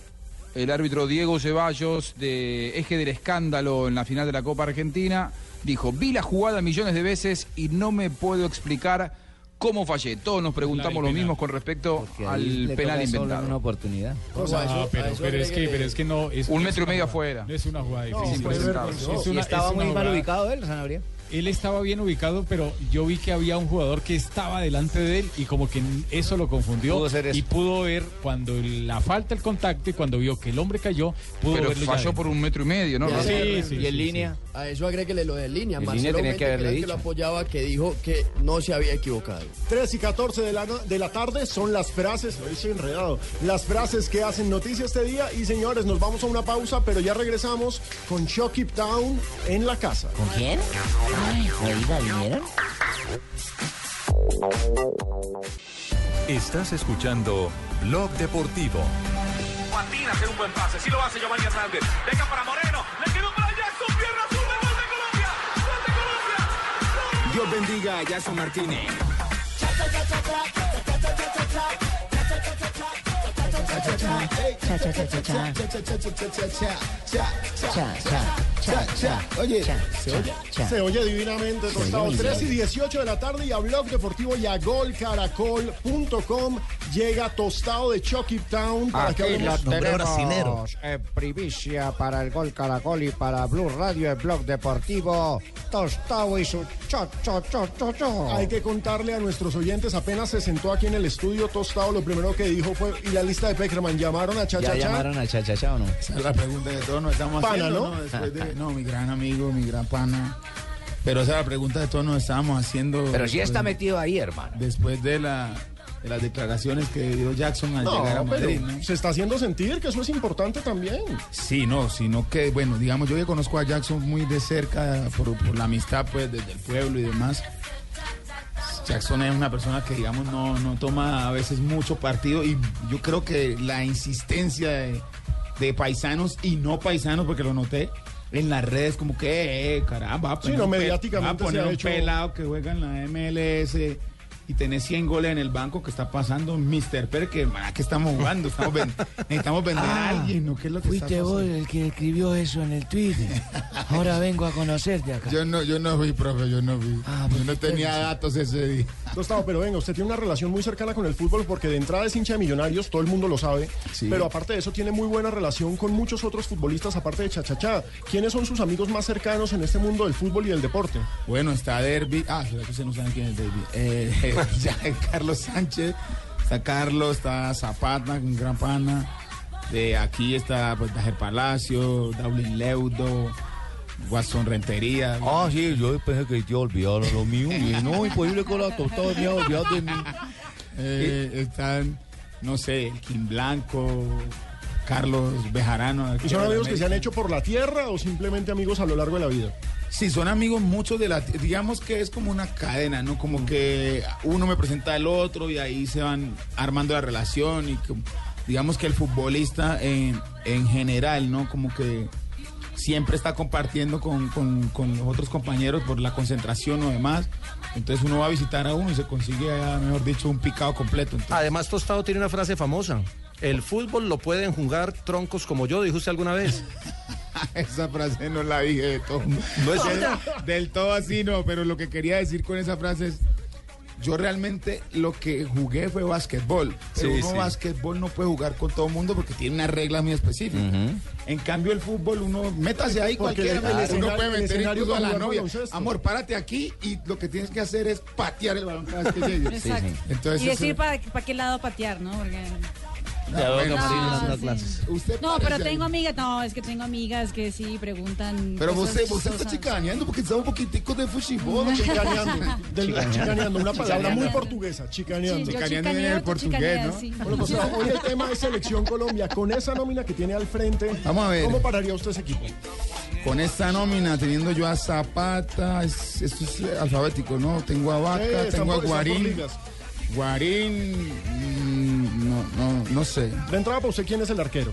S11: el árbitro Diego Ceballos, de eje del escándalo en la final de la Copa Argentina, dijo, vi la jugada millones de veces y no me puedo explicar cómo fallé. Todos nos preguntamos lo mismo con respecto al penal inventado.
S20: una oportunidad.
S14: O sea, no, pero, pero es que, pero es que no. Es,
S11: Un metro y medio afuera.
S14: No es una jugada
S11: No,
S14: difícil.
S11: puede
S14: es, es
S11: no.
S14: una-
S6: ¿Y estaba muy mal ubicado él, Sanabria?
S14: Él estaba bien ubicado, pero yo vi que había un jugador que estaba delante de él y como que eso lo confundió
S20: Pudo ser eso.
S14: y pudo ver cuando la falta el contacto y cuando vio que el hombre cayó, pudo
S11: Pero
S14: verlo
S11: falló por un metro y medio, ¿no?
S14: Sí, sí,
S15: y en
S14: sí.
S15: línea. A eso agréguele lo de línea.
S20: En
S15: Marcelo
S20: línea tenía que haberle
S15: el que
S20: dicho.
S15: lo apoyaba, que dijo que no se había equivocado.
S5: 3 y 14 de la, de la tarde son las frases, lo hice enredado, las frases que hacen noticia este día. Y señores, nos vamos a una pausa, pero ya regresamos con Chucky Town en la casa.
S6: ¿Con quién? Ay, oiga, ¿vieron?
S16: Estás escuchando Blog Deportivo.
S25: Patina hacer un buen pase. Sí lo hace Giovanni Hernández. Deja para Moreno. Le quedó para Jackson. Pierna. Gol de Colombia. Gol de Colombia.
S26: Dios bendiga a Jackson Martínez.
S5: Oye, se oye, se oye divinamente, Tostado. 3 y 18 de la tarde y a Blog Deportivo y a golcaracol.com llega Tostado de Chucky Town para que
S6: Aquí lo
S5: hablemos
S6: tenemos en primicia para el Gol Caracol y para Blue Radio, el blog deportivo. Tostado y su cho, cho, cho, cho, cho.
S5: Hay que contarle a nuestros oyentes, apenas se sentó aquí en el estudio Tostado, lo primero que dijo fue, y la lista de Peckerman, ¿llamaron a
S20: ¿Ya
S5: Chachacha?
S20: llamaron a Chachachá o no?
S27: Esa es la pregunta que todos nos estamos
S5: Pana,
S27: haciendo,
S5: ¿no?
S27: ¿no? Después de- no, mi gran amigo, mi gran pana. Pero esa es la pregunta que todos nos estábamos haciendo.
S6: Pero sí está metido ahí, hermano.
S27: Después de, la, de las declaraciones que dio Jackson al llegar a
S5: pero
S27: Madrid, ¿no?
S5: se está haciendo sentir que eso es importante también.
S27: Sí, no, sino que, bueno, digamos, yo que conozco a Jackson muy de cerca por, por la amistad, pues, desde el pueblo y demás. Jackson es una persona que, digamos, no, no toma a veces mucho partido y yo creo que la insistencia de, de paisanos y no paisanos, porque lo noté en las redes, como que, eh, caramba, va a
S5: Sí,
S27: poner
S5: no, mediáticamente
S27: poner
S5: se ha
S27: un
S5: hecho-
S27: pelado que juega en la MLS y tener 100 goles en el banco que está pasando Mr. Pérez, que que estamos jugando? Estamos ven- necesitamos vender a
S7: Ah,
S27: alguien, ¿no? ¿Qué es lo que está
S7: Fuiste vos el que escribió eso en el Twitter. Ahora vengo a conocerte acá.
S27: Yo no, yo no fui, profe, yo no fui.
S7: Ah,
S27: yo no tenía datos ese día.
S5: Tostado, pero venga, usted tiene una relación muy cercana con el fútbol porque de entrada es hincha de millonarios, todo el mundo lo sabe.
S27: Sí.
S5: Pero aparte de eso, tiene muy buena relación con muchos otros futbolistas, aparte de Chachachá. ¿Quiénes son sus amigos más cercanos en este mundo del fútbol y del deporte?
S27: Bueno, está Derby. Ah, será que ustedes no saben quién es Derby. Eh, ya, Carlos Sánchez. Está Carlos, está Zapata, un gran pana. De aquí está pues, Dajer Palacio, Daulin Leudo, Guasón Rentería.
S20: Ah, sí, yo pensé que te olvidaron lo mío. Y no, imposible con la tostada, me olvidado de mí.
S27: Eh, están, no sé, el Kim Blanco, Carlos Bejarano.
S5: ¿Y son amigos que se han hecho por la tierra o simplemente amigos a lo largo de la vida?
S27: Sí, son amigos muchos de la... Digamos que es como una cadena, ¿no? Como que uno me presenta al otro y ahí se van armando la relación y digamos que el futbolista en, en general, ¿no? Como que siempre está compartiendo con, los otros compañeros por la concentración o demás. Entonces uno va a visitar a uno y se consigue, ah, mejor dicho, un picado completo.
S24: Además, Tostado tiene una frase famosa. El fútbol lo pueden jugar troncos como yo, dijo usted alguna vez.
S27: esa frase no la dije de todo. No es del, del todo así, no, pero lo que quería decir con esa frase es, yo realmente lo que jugué fue básquetbol. Pero
S20: Sí,
S27: uno
S20: sí.
S27: básquetbol no puede jugar con todo el mundo porque tiene unas reglas muy específicas. En cambio, el fútbol, uno métase ahí
S5: Porque
S27: cualquiera,
S5: el- el
S27: uno puede meter incluso a
S5: para
S27: la novia.
S5: baloncesto.
S27: Amor, párate aquí y lo que tienes que hacer es patear el balón cada vez que llegue.
S10: Exacto.
S27: Entonces,
S10: y decir
S27: eso-
S10: para qué lado patear, ¿no? Porque...
S27: Ya veo que
S10: No,
S27: Marina está dando
S10: sí.
S27: clases. Usted
S10: No, pero tengo amigas, no, es que tengo amigas que sí preguntan.
S27: Pero
S10: cosas
S27: você, você está
S10: chistosas.
S27: chicaneando porque está un poquitico de fútbol.
S5: Chicaneando. Del-
S27: Chicaneando.
S5: una palabra muy portuguesa, chicaneando.
S27: Yo Chicaneando chicaneo, tú portugués, chicaneas, ¿no? sí.
S5: Bueno, pues hoy el tema es Selección Colombia. Con esa nómina que tiene al frente,
S27: Vamos a ver.
S5: ¿cómo pararía usted ese equipo?
S27: Con esta nómina, teniendo yo a Zapata, es- esto es eh, alfabético, ¿no? Tengo a Vaca,
S5: Sí, están
S27: tengo a
S5: por- están por
S27: Guarín.
S5: ligas.
S27: Guarín, mm, no, no, no sé.
S5: De entrada, para usted, ¿quién es el arquero?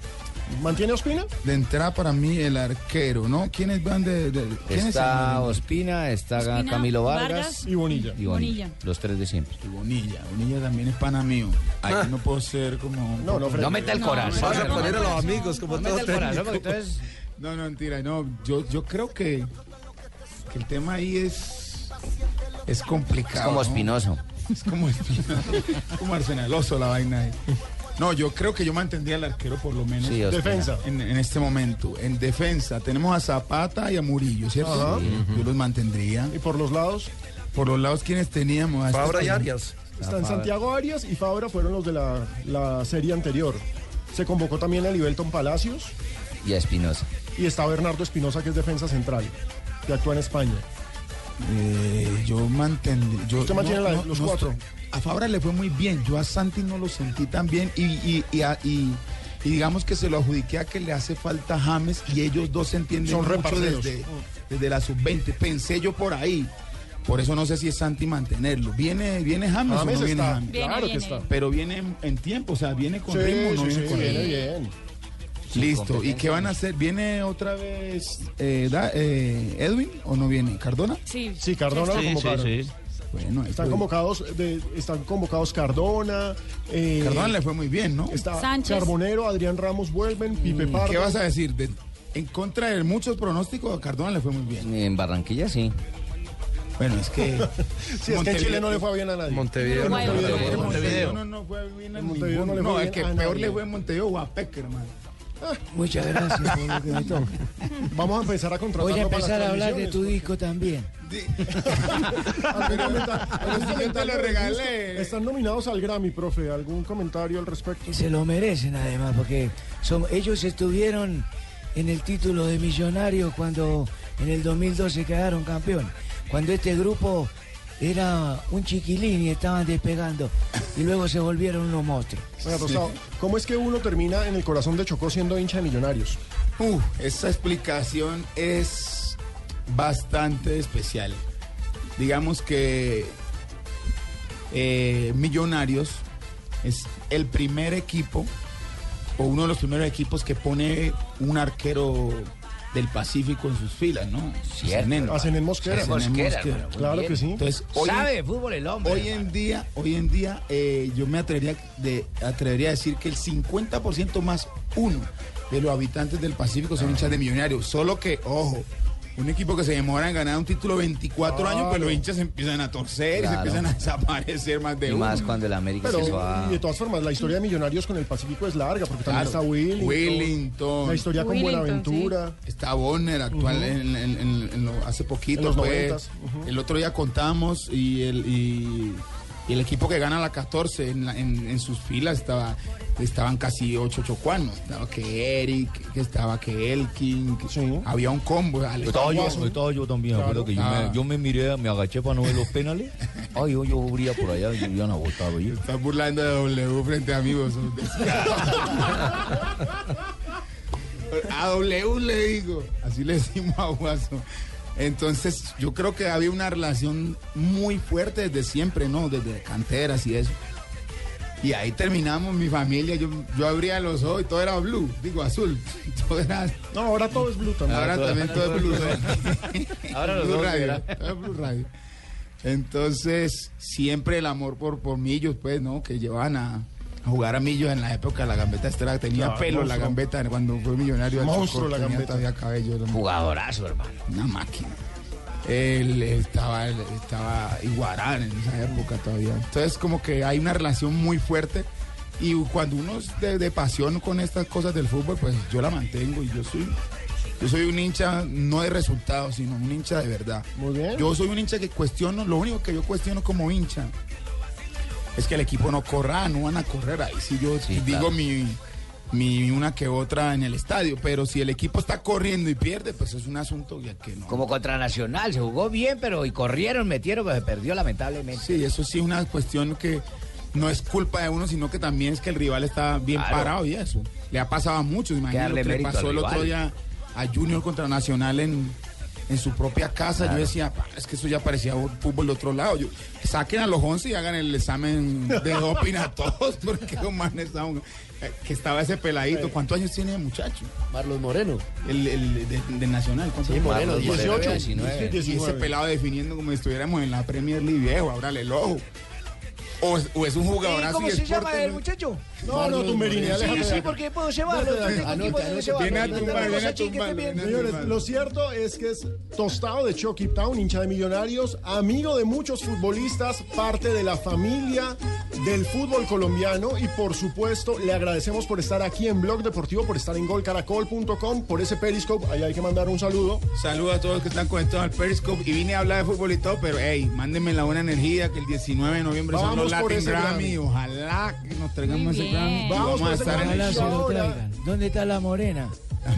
S5: ¿Mantiene a Ospina?
S27: De entrada para mí el arquero, ¿no? ¿Quiénes van de...? de- ¿quiénes
S20: Está
S27: son?
S20: Ospina, está
S27: Ospina,
S20: Camilo Vargas,
S27: Vargas y Bonilla.
S20: Y Bonilla. Los tres de siempre.
S27: Y Bonilla, Bonilla también es pana mío. Ay, no puedo ser como...
S20: No, no, No meta el corazón,
S27: Vas a poner a los amigos como
S20: No
S27: todo
S20: el corazón, entonces-
S27: No, no, mentira, no. Yo, yo creo que, que el tema ahí es, es complicado.
S20: Es como
S27: ¿no?
S20: Espinoso.
S27: Es como como arsenaloso la vaina ahí. No, yo creo que yo mantendría al arquero por lo menos.
S20: Sí,
S27: defensa. En, en este momento. En defensa tenemos a Zapata y a Murillo, ¿cierto? Sí. Yo los mantendría.
S5: ¿Y por los lados?
S27: Por los lados, ¿quiénes teníamos? A este
S5: Fabra y Arias. Están Santiago Arias y Fabra fueron los de la, la serie anterior. Se convocó también a Libelton Palacios
S20: Y a Espinosa.
S5: y está Bernardo Espinosa, que es defensa central, que actúa en España.
S27: Eh, yo mantendría. Yo,
S5: Usted mantiene la- los cuatro.
S27: A Fabra le fue muy bien. Yo a Santi no lo sentí tan bien. Y, y, y, a- y- y digamos que se lo adjudiqué a que le hace falta James. Y ellos dos se entienden
S5: Son
S27: mucho desde, desde la sub-20. Pensé yo por ahí. Por eso no sé si es Santi mantenerlo. ¿Viene, viene James,
S5: James
S27: o no viene
S5: está,
S27: James?
S5: Viene, claro que viene. está.
S27: Pero viene en, tiempo, o sea, viene con
S5: Sí,
S27: ritmo, no
S5: sí,
S27: viene
S5: sí,
S27: con
S5: viene
S27: ritmo.
S5: bien.
S27: Listo. ¿Y qué van a hacer? ¿Viene otra vez eh, da- eh, Edwin o no viene? ¿Cardona?
S10: Sí.
S5: Sí, Cardona lo convocaron.
S27: Bueno,
S5: Están convocados, de- están convocados Cardona. eh,
S27: Cardona le fue muy bien, ¿no?
S5: Está
S10: Sánchez.
S5: Carbonero, Adrián Ramos vuelven, Pipe Pardo.
S27: Mm, ¿Qué vas a decir? De- en contra de muchos pronósticos, a Cardona le fue muy bien.
S20: En Barranquilla sí.
S27: Bueno, es que.
S5: Sí, es que en Chile no le fue bien a nadie.
S27: Montevideo.
S5: Montevideo.
S27: Montevideo.
S5: En Montevideo.
S27: No, no fue bien a
S5: En Montevideo no
S27: ninguno.
S5: le
S27: No,
S5: fue
S27: el
S5: bien
S27: que
S5: a
S27: peor
S5: nadie.
S27: le fue en Montevideo o a Peckerman.
S7: Muchas gracias por lo que me toca.
S5: Vamos a empezar a contratar.
S7: Voy a empezar a hablar de tu disco también.
S27: Regalé.
S5: Están nominados al Grammy, profe. ¿Algún comentario al respecto?
S7: Y se lo merecen además, porque son, ellos estuvieron en el título de millonario cuando en el 2012 quedaron campeón. Cuando este grupo era un chiquilín y estaban despegando. Y luego se volvieron unos monstruos.
S5: Oiga, Rosado, ¿cómo es que uno termina en el corazón de Chocó siendo hincha de millonarios?
S27: Uh, esa explicación es bastante especial. Digamos que eh, Millonarios es el primer equipo o uno de los primeros equipos que pone un arquero del Pacífico en sus filas, ¿no?
S20: Cierto.
S5: A Zenén Mosquera.
S20: Mosquera,
S27: Mosquera.
S5: Claro
S20: bien.
S5: que sí.
S27: Entonces, hoy,
S7: Sabe de fútbol el hombre.
S27: hoy en día, hoy en día eh, yo me atrevería, de, atrevería a decir que el 50% más uno de los habitantes del Pacífico son hinchas de millonarios. Solo que, ojo, un equipo que se demora en ganar un título 24 años, pues los hinchas empiezan a torcer y se empiezan a desaparecer más de
S20: Y
S27: uno.
S20: más cuando el América
S5: Pero,
S20: se hizo a...
S5: y de todas formas, la historia de Millonarios con el Pacífico es larga, porque también
S27: Claro.
S5: está Willington.
S27: Willington.
S5: La historia con
S23: Willington,
S5: Buenaventura.
S27: Está Bonner actual en, en- en- en lo- hace poquito.
S5: En los
S27: pues. El otro día contamos y el, y, y el equipo que gana la 14 en, la- en- en sus filas estaba estaban casi ocho chocuanos. Estaba que Eric, que estaba que Elkin, que había un combo.
S20: Estaba yo, estaba yo también,
S27: Claro.
S20: yo,
S27: Ah.
S20: me, yo me miré, me agaché para no ver los penales. Ay, yo, yo abría por allá y iban a votar, oye.
S27: Estás burlando de W frente a amigos. a W le digo. Así le decimos a Guaso. Entonces, yo creo que había una relación muy fuerte desde siempre, ¿no? Desde canteras y eso. Y ahí terminamos mi familia. Yo, yo abría los ojos y todo era blue, digo azul. Todo era.
S5: No, ahora todo es blue también.
S27: Ahora también todo es blue.
S20: Ahora los
S27: Blue
S20: dos,
S27: Radio,
S20: ¿verdad?
S27: todo es Blue Radio. Entonces, siempre el amor por, por Millos, pues, ¿no? Que llevaban a, a jugar a Millos en la época de la gambeta Estrada. Tenía
S5: Claro,
S27: pelo la
S5: monstruo.
S27: gambeta cuando fue millonario.
S5: Monstruo
S27: Chocó,
S5: la
S27: tenía
S5: Gambetta.
S27: todavía cabello. era
S20: Jugadorazo, hermano.
S27: Una máquina. él estaba, él estaba Iguarán en esa época todavía. Entonces como que hay una relación muy fuerte y cuando uno es de, de pasión con estas cosas del fútbol, pues yo la mantengo y yo soy, yo soy un hincha no de resultados, sino un hincha de verdad.
S5: Muy bien.
S27: Yo soy un hincha que cuestiono, lo único que yo cuestiono como hincha es que el equipo no corra, no van a correr. Ahí sí yo digo
S20: claro.
S27: mi, mi una que otra en el estadio, pero si el equipo está corriendo y pierde, pues es un asunto ya que no.
S7: Como contra Nacional, se jugó bien, pero y corrieron, metieron, pero se perdió lamentablemente.
S27: Sí, eso sí es una cuestión que no es culpa de uno, sino que también es que el rival está bien
S7: Claro.
S27: parado y eso. Le ha pasado a muchos, imagínate le pasó el otro día a Junior contra Nacional en, en su propia casa.
S7: Claro.
S27: Yo decía, "Pa, es que eso ya parecía fútbol de otro lado. Yo, saquen a los 11 y hagan el examen de doping a todos, porque los manes estaban- eh, que estaba ese peladito. ¿Cuántos años tiene el muchacho?
S15: Marlos Moreno.
S27: El, el de, de Nacional. ¿cuántos
S15: Sí,
S27: años?
S15: Moreno,
S27: Marlos
S15: 18,
S27: 19. Y ese
S15: 19.
S27: pelado definiendo como si estuviéramos en la Premier League viejo, ábrale el ojo. O, es- o es un jugadorazo
S12: ¿Cómo
S27: y
S12: se llama el
S27: ¿no?
S12: muchacho?
S27: No, no, Tumberini,
S12: Sí, sí, porque puedo llevarlo.
S27: Viene a viene a.
S5: Señores, lo cierto es que es tostado de Chucky Town, hincha de Millonarios, amigo de muchos futbolistas, parte de la familia del fútbol colombiano y por supuesto le agradecemos por estar aquí en Blog Deportivo, por estar en golcaracol.com, por ese Periscope, ahí hay que mandar un saludo.
S27: Saludos a todos los que están conectados al Periscope y vine a hablar de fútbol y todo, pero hey, mándenme la buena energía que el 19 de noviembre son
S5: Vamos por
S27: Latin
S5: ese
S27: Grammy.
S5: Grammy.
S27: Ojalá que nos traigamos ese. Grammy.
S7: Vamos
S27: a estar en el show.
S7: traigan. ¿Dónde está la morena?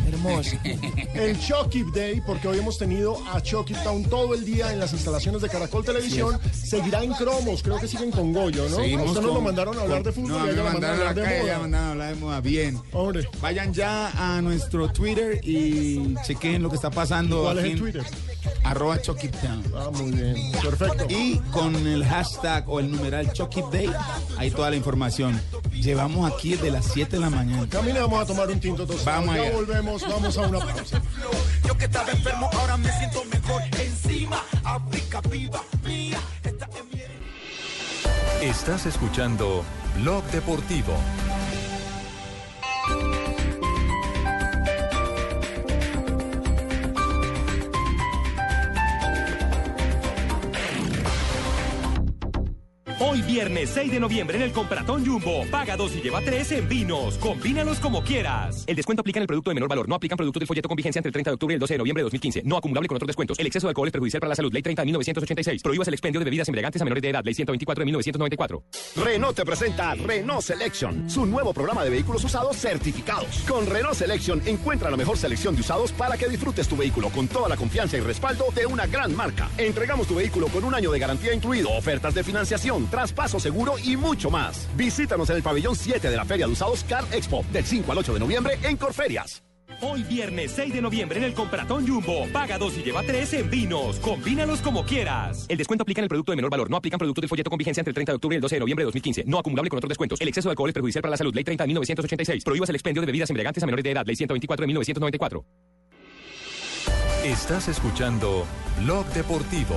S7: Hermosa.
S5: El Chucky Day, porque hoy hemos tenido a Chucky Town todo el día en las instalaciones de Caracol Televisión, seguirá en cromos, creo que siguen con Goyo, ¿no?
S27: Seguimos
S5: A usted nos
S27: con-
S5: lo mandaron a hablar de fútbol
S27: No, a mí me
S5: mandaron
S27: mandaron
S5: a hablar
S27: la
S5: de
S27: calle, ya
S5: moda.
S27: mandaron a hablar de moda. Bien. Vayan ya a nuestro Twitter y chequen lo que está pasando.
S5: ¿Cuál es
S27: aquí
S5: el
S27: en-
S5: Twitter?
S27: Arroba Chucky Town.
S5: Ah, muy bien. Perfecto.
S27: Y con el hashtag o el numeral Chucky Day, hay toda la información. Llevamos aquí desde las 7 de la mañana.
S5: Camina, vamos a tomar un tinto tostado.
S27: Vamos
S5: ya
S27: allá.
S5: volvemos, vamos a una pausa.
S25: Yo que estaba enfermo, ahora me siento mejor. Encima, África viva, mía. Está en mi
S16: Estás escuchando Blog Deportivo.
S28: Hoy viernes 6 de noviembre en el Compratón Jumbo. Paga dos y lleva tres en vinos. Combínalos como quieras. El descuento aplica en el producto de menor valor. No aplican productos del folleto con vigencia entre el 30 de octubre y el 12 de noviembre de 2015. No acumulable con otros descuentos. El exceso de alcohol es perjudicial para la salud. Ley 30 de 1986. Prohíbas el expendio de bebidas embriagantes a menores de edad. Ley 124 de 1994.
S29: Renault te presenta Renault Selection, su nuevo programa de vehículos usados certificados. Con Renault Selection encuentra la mejor selección de usados para que disfrutes tu vehículo con toda la confianza y respaldo de una gran marca. Entregamos tu vehículo con un año de garantía incluido, ofertas de financiación, traspaso seguro y mucho más. Visítanos en el pabellón 7 de la Feria de Usados Car Expo del 5 al 8 de noviembre en Corferias.
S28: Hoy viernes 6 de noviembre en el Compratón Jumbo. Paga dos y lleva tres en vinos. Combínalos como quieras. El descuento aplica en el producto de menor valor. No aplican productos del folleto con vigencia entre el 30 de octubre y el 12 de noviembre de 2015. No acumulable con otros descuentos. El exceso de alcohol es perjudicial para la salud. Ley 30 de 1986. Prohíbas el expendio de bebidas embriagantes a menores de edad. Ley 124 de 1994.
S16: Estás escuchando Blog Deportivo.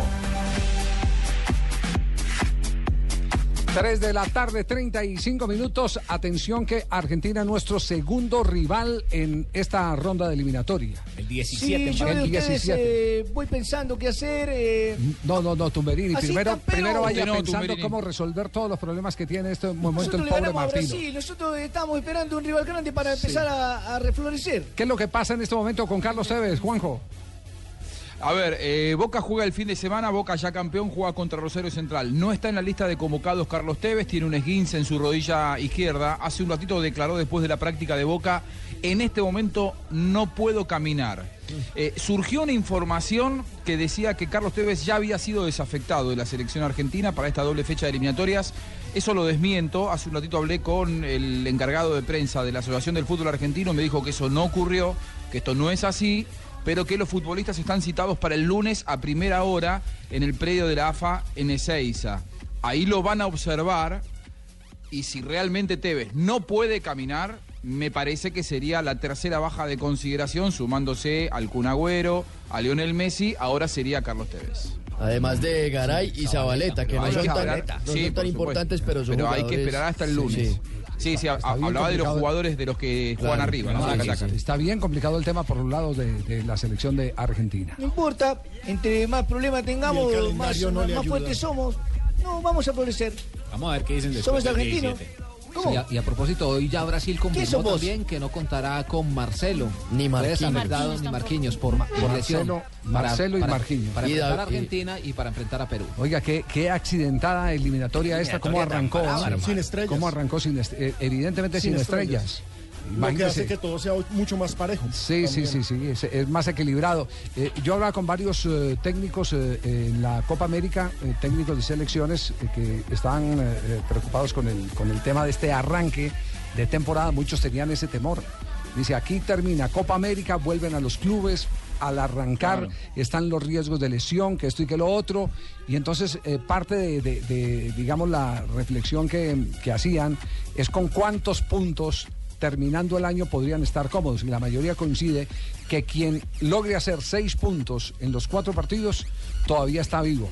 S3: 3 de la tarde, 35 minutos. Atención que Argentina es nuestro segundo rival en esta ronda de eliminatoria.
S13: El
S12: Sí, yo
S3: el
S12: ustedes
S3: 17.
S12: eh, voy pensando qué hacer. eh,
S3: No, no, no, Tumberini.
S12: Así
S3: Primero, primero vaya
S12: no,
S3: pensando
S12: Tumberini.
S3: cómo resolver todos los problemas que tiene en este momento
S12: Nosotros
S3: el
S12: le
S3: pobre Martino.
S12: Brasil, nosotros estamos esperando un rival grande para empezar a, a reflorecer.
S3: ¿Qué es lo que pasa en este momento con Carlos Tevez, Juanjo?
S11: A ver, eh, Boca juega el fin de semana, Boca ya campeón, juega contra Rosario Central. No está en la lista de convocados Carlos Tevez, tiene un esguince en su rodilla izquierda. Hace un ratito declaró después de la práctica de Boca, en este momento no puedo caminar. Eh, surgió una información que decía que Carlos Tevez ya había sido desafectado de la selección argentina para esta doble fecha de eliminatorias. Eso lo desmiento. Hace un ratito hablé con el encargado de prensa de la Asociación del Fútbol Argentino. Me dijo que eso no ocurrió, que esto no es así, pero que los futbolistas están citados para el lunes a primera hora en el predio de la AFA en Ezeiza. Ahí lo van a observar y si realmente Tevez no puede caminar, me parece que sería la tercera baja de consideración, sumándose al Kun Agüero, a Lionel Messi, ahora sería Carlos Tevez.
S15: Además de Garay y Zabaleta, que no son tan, no son tan importantes, pero son
S11: Pero hay que esperar hasta el lunes.
S15: sí.
S11: Sí, sí,
S3: Está bien
S11: hablaba de los jugadores de los que juegan
S3: Claro,
S11: arriba, no
S3: sí, sí, sí. Está bien complicado el tema por los lados de, de la selección de Argentina.
S7: No importa, entre más problemas tengamos, más,
S3: no
S7: fuertes somos. No, vamos a progresar.
S13: Vamos a ver qué dicen después
S7: Somos argentinos.
S13: 17.
S7: ¿Cómo?
S8: Y a, y a propósito, hoy ya Brasil
S7: ¿Quién
S8: confirmó también que no contará con Marcelo.
S15: Ni Marquinhos.
S8: ni. Marquinhos por, ma- por lesión.
S3: Marcelo-
S8: Para-
S3: y
S8: para-
S3: Marquinhos.
S8: Para
S3: Y
S8: enfrentar a Argentina y para enfrentar a Perú.
S3: Oiga, qué, qué accidentada eliminatoria esta, cómo arrancó.
S5: Sin estrellas.
S3: ¿Cómo arrancó sin eh, Evidentemente sin,
S5: Sin
S3: estrellas.
S5: estrellas. Lo que
S3: Imagínese.
S5: hace que todo sea mucho más parejo.
S3: Sí, sí, sí, sí, es, es más equilibrado. Eh, yo hablaba con varios eh, técnicos eh, en la Copa América, eh, técnicos de selecciones eh, que estaban preocupados con el, con el tema de este arranque de temporada. Muchos tenían ese temor. Dice, aquí termina Copa América, vuelven a los clubes, al arrancar están los riesgos de lesión, que esto y que lo otro. Y entonces eh, parte de, de- de, digamos, la reflexión que, que hacían es con cuántos puntos terminando el año podrían estar cómodos. Y la mayoría coincide que quien logre hacer seis puntos en los cuatro partidos todavía está vivo.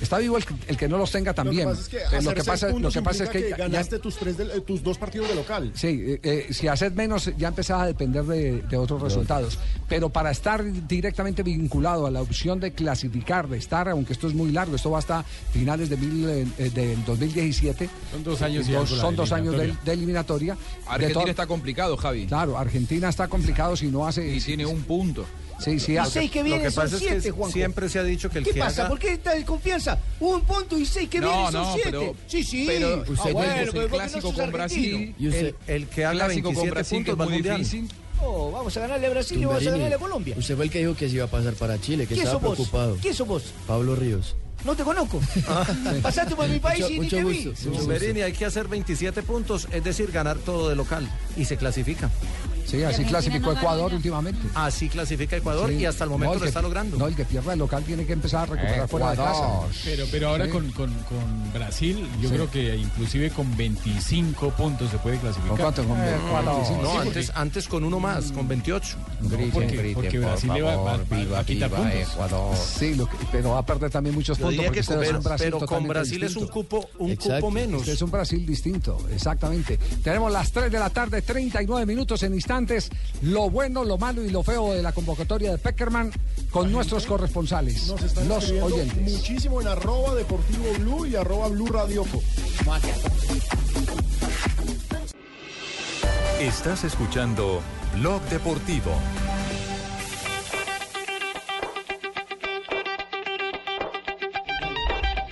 S3: Está vivo el, que- el que no los tenga también.
S5: Lo que pasa es que,
S3: Eh,
S5: hacer
S3: lo que
S5: seis
S3: pasa, lo
S5: puntos
S3: que pasa es que,
S5: implica
S3: ya-
S5: ganaste tus, tres de- eh, tus dos partidos de local.
S3: Sí, eh, eh, si haces menos ya empezaba a depender de, de otros resultados. Pero para estar directamente vinculado a la opción de clasificar, de estar, aunque esto es muy largo, esto va hasta finales de mil, eh, del 2017.
S14: Son dos años
S3: Dos- son dos años de,
S14: eliminatoria.
S3: de eliminatoria. De
S11: Argentina está complicado, Javi.
S3: Claro, Argentina está complicado si no hace.
S11: Y tiene un punto.
S3: Sí, sí, hace-
S7: seis que vienen son siete, Juanjo.
S24: siempre se ha dicho que el
S7: ¿Qué
S24: que
S7: pasa?
S24: haga-
S7: ¿Por qué esta desconfianza? Un punto y seis que
S24: No,
S7: vienen son
S24: no,
S7: siete.
S24: pero-
S7: sí, sí.
S24: pero
S7: Ah,
S24: usted
S7: bueno,
S24: dijo,
S7: pero
S24: el
S7: no
S24: clásico
S7: sos
S24: con. Brasil, el- el que haga
S11: clásico con
S24: 27
S11: Brasil, que es
S24: puntos
S11: muy
S24: Mundial.
S11: difícil.
S7: Oh, vamos a ganarle a Brasil y vamos a ganarle a Colombia.
S15: Usted fue el que dijo que se iba a pasar para Chile, que
S7: ¿Quién
S15: estaba
S7: vos?
S15: preocupado.
S7: ¿Quién sos vos?
S15: Pablo Ríos.
S7: No te conozco. Pasaste por mi país
S24: Mucho-
S7: y ni te vi.
S24: mucho hay que hacer 27 puntos, es decir, ganar todo de local y se clasifica.
S3: Sí, así clasificó Ecuador últimamente.
S24: Así clasifica Ecuador
S3: Sí.
S24: y hasta el momento
S3: No, el
S24: lo
S3: que-
S24: está logrando.
S3: No, el que pierda el local tiene que empezar a recuperar fuera de casa.
S14: Pero, pero ahora
S3: Sí.
S14: con, con- con Brasil, yo
S3: Sí.
S14: creo que inclusive con 25 puntos se puede clasificar.
S3: ¿Con cuánto? Con
S14: Eh,
S3: Ecuador.
S14: Ecuador.
S24: No,
S14: Sí,
S24: antes,
S14: porque-
S24: antes con uno más, con 28.
S14: No, porque, porque Brasil le va, va- va a quitar puntos.
S3: Sí, lo que- pero va a perder también muchos
S24: Yo
S3: puntos
S24: que con-
S3: un Brasil
S24: pero con Brasil es un cupo- un cupo menos.
S3: Este es un Brasil distinto, exactamente. Tenemos las 3 de la tarde, 39 minutos en instantes. Lo bueno, lo malo y lo feo de la convocatoria de Peckerman con nuestros corresponsales,
S5: Nos están
S3: los oyentes.
S5: muchísimo en arroba deportivo blue y arroba blue radioco.
S16: Estás escuchando Blog Deportivo.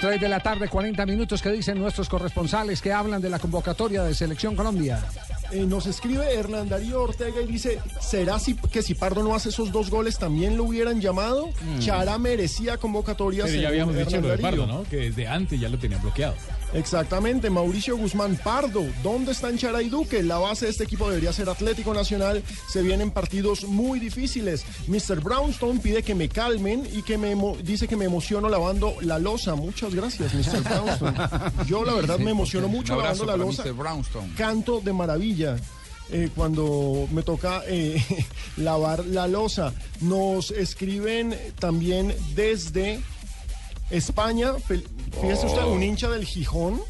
S3: 3 de la tarde, 40 minutos que dicen nuestros corresponsales que hablan de la convocatoria de Selección Colombia.
S5: Eh, nos escribe Hernán Darío Ortega y dice, ¿será si, que si Pardo no hace esos dos goles también lo hubieran llamado? Chará merecía convocatoria.
S14: Pero ya habíamos dicho lo de. Pardo, ¿no? Que desde antes ya lo tenían bloqueado.
S5: Exactamente, Mauricio Guzmán Pardo. ¿Dónde están Chara y Duque? La base de este equipo debería ser Atlético Nacional. Se vienen partidos muy difíciles. Mr. Brownstone pide que me calmen y que me dice que me emociono lavando la losa. Muchas gracias, Mr. Brownstone. Yo la verdad me emociono mucho lavando la losa. Canto de maravilla. eh, cuando me toca eh, lavar la losa. Nos escriben también desde España. Fel- Fíjese usted,
S30: Oh.
S5: un hincha del Gijón,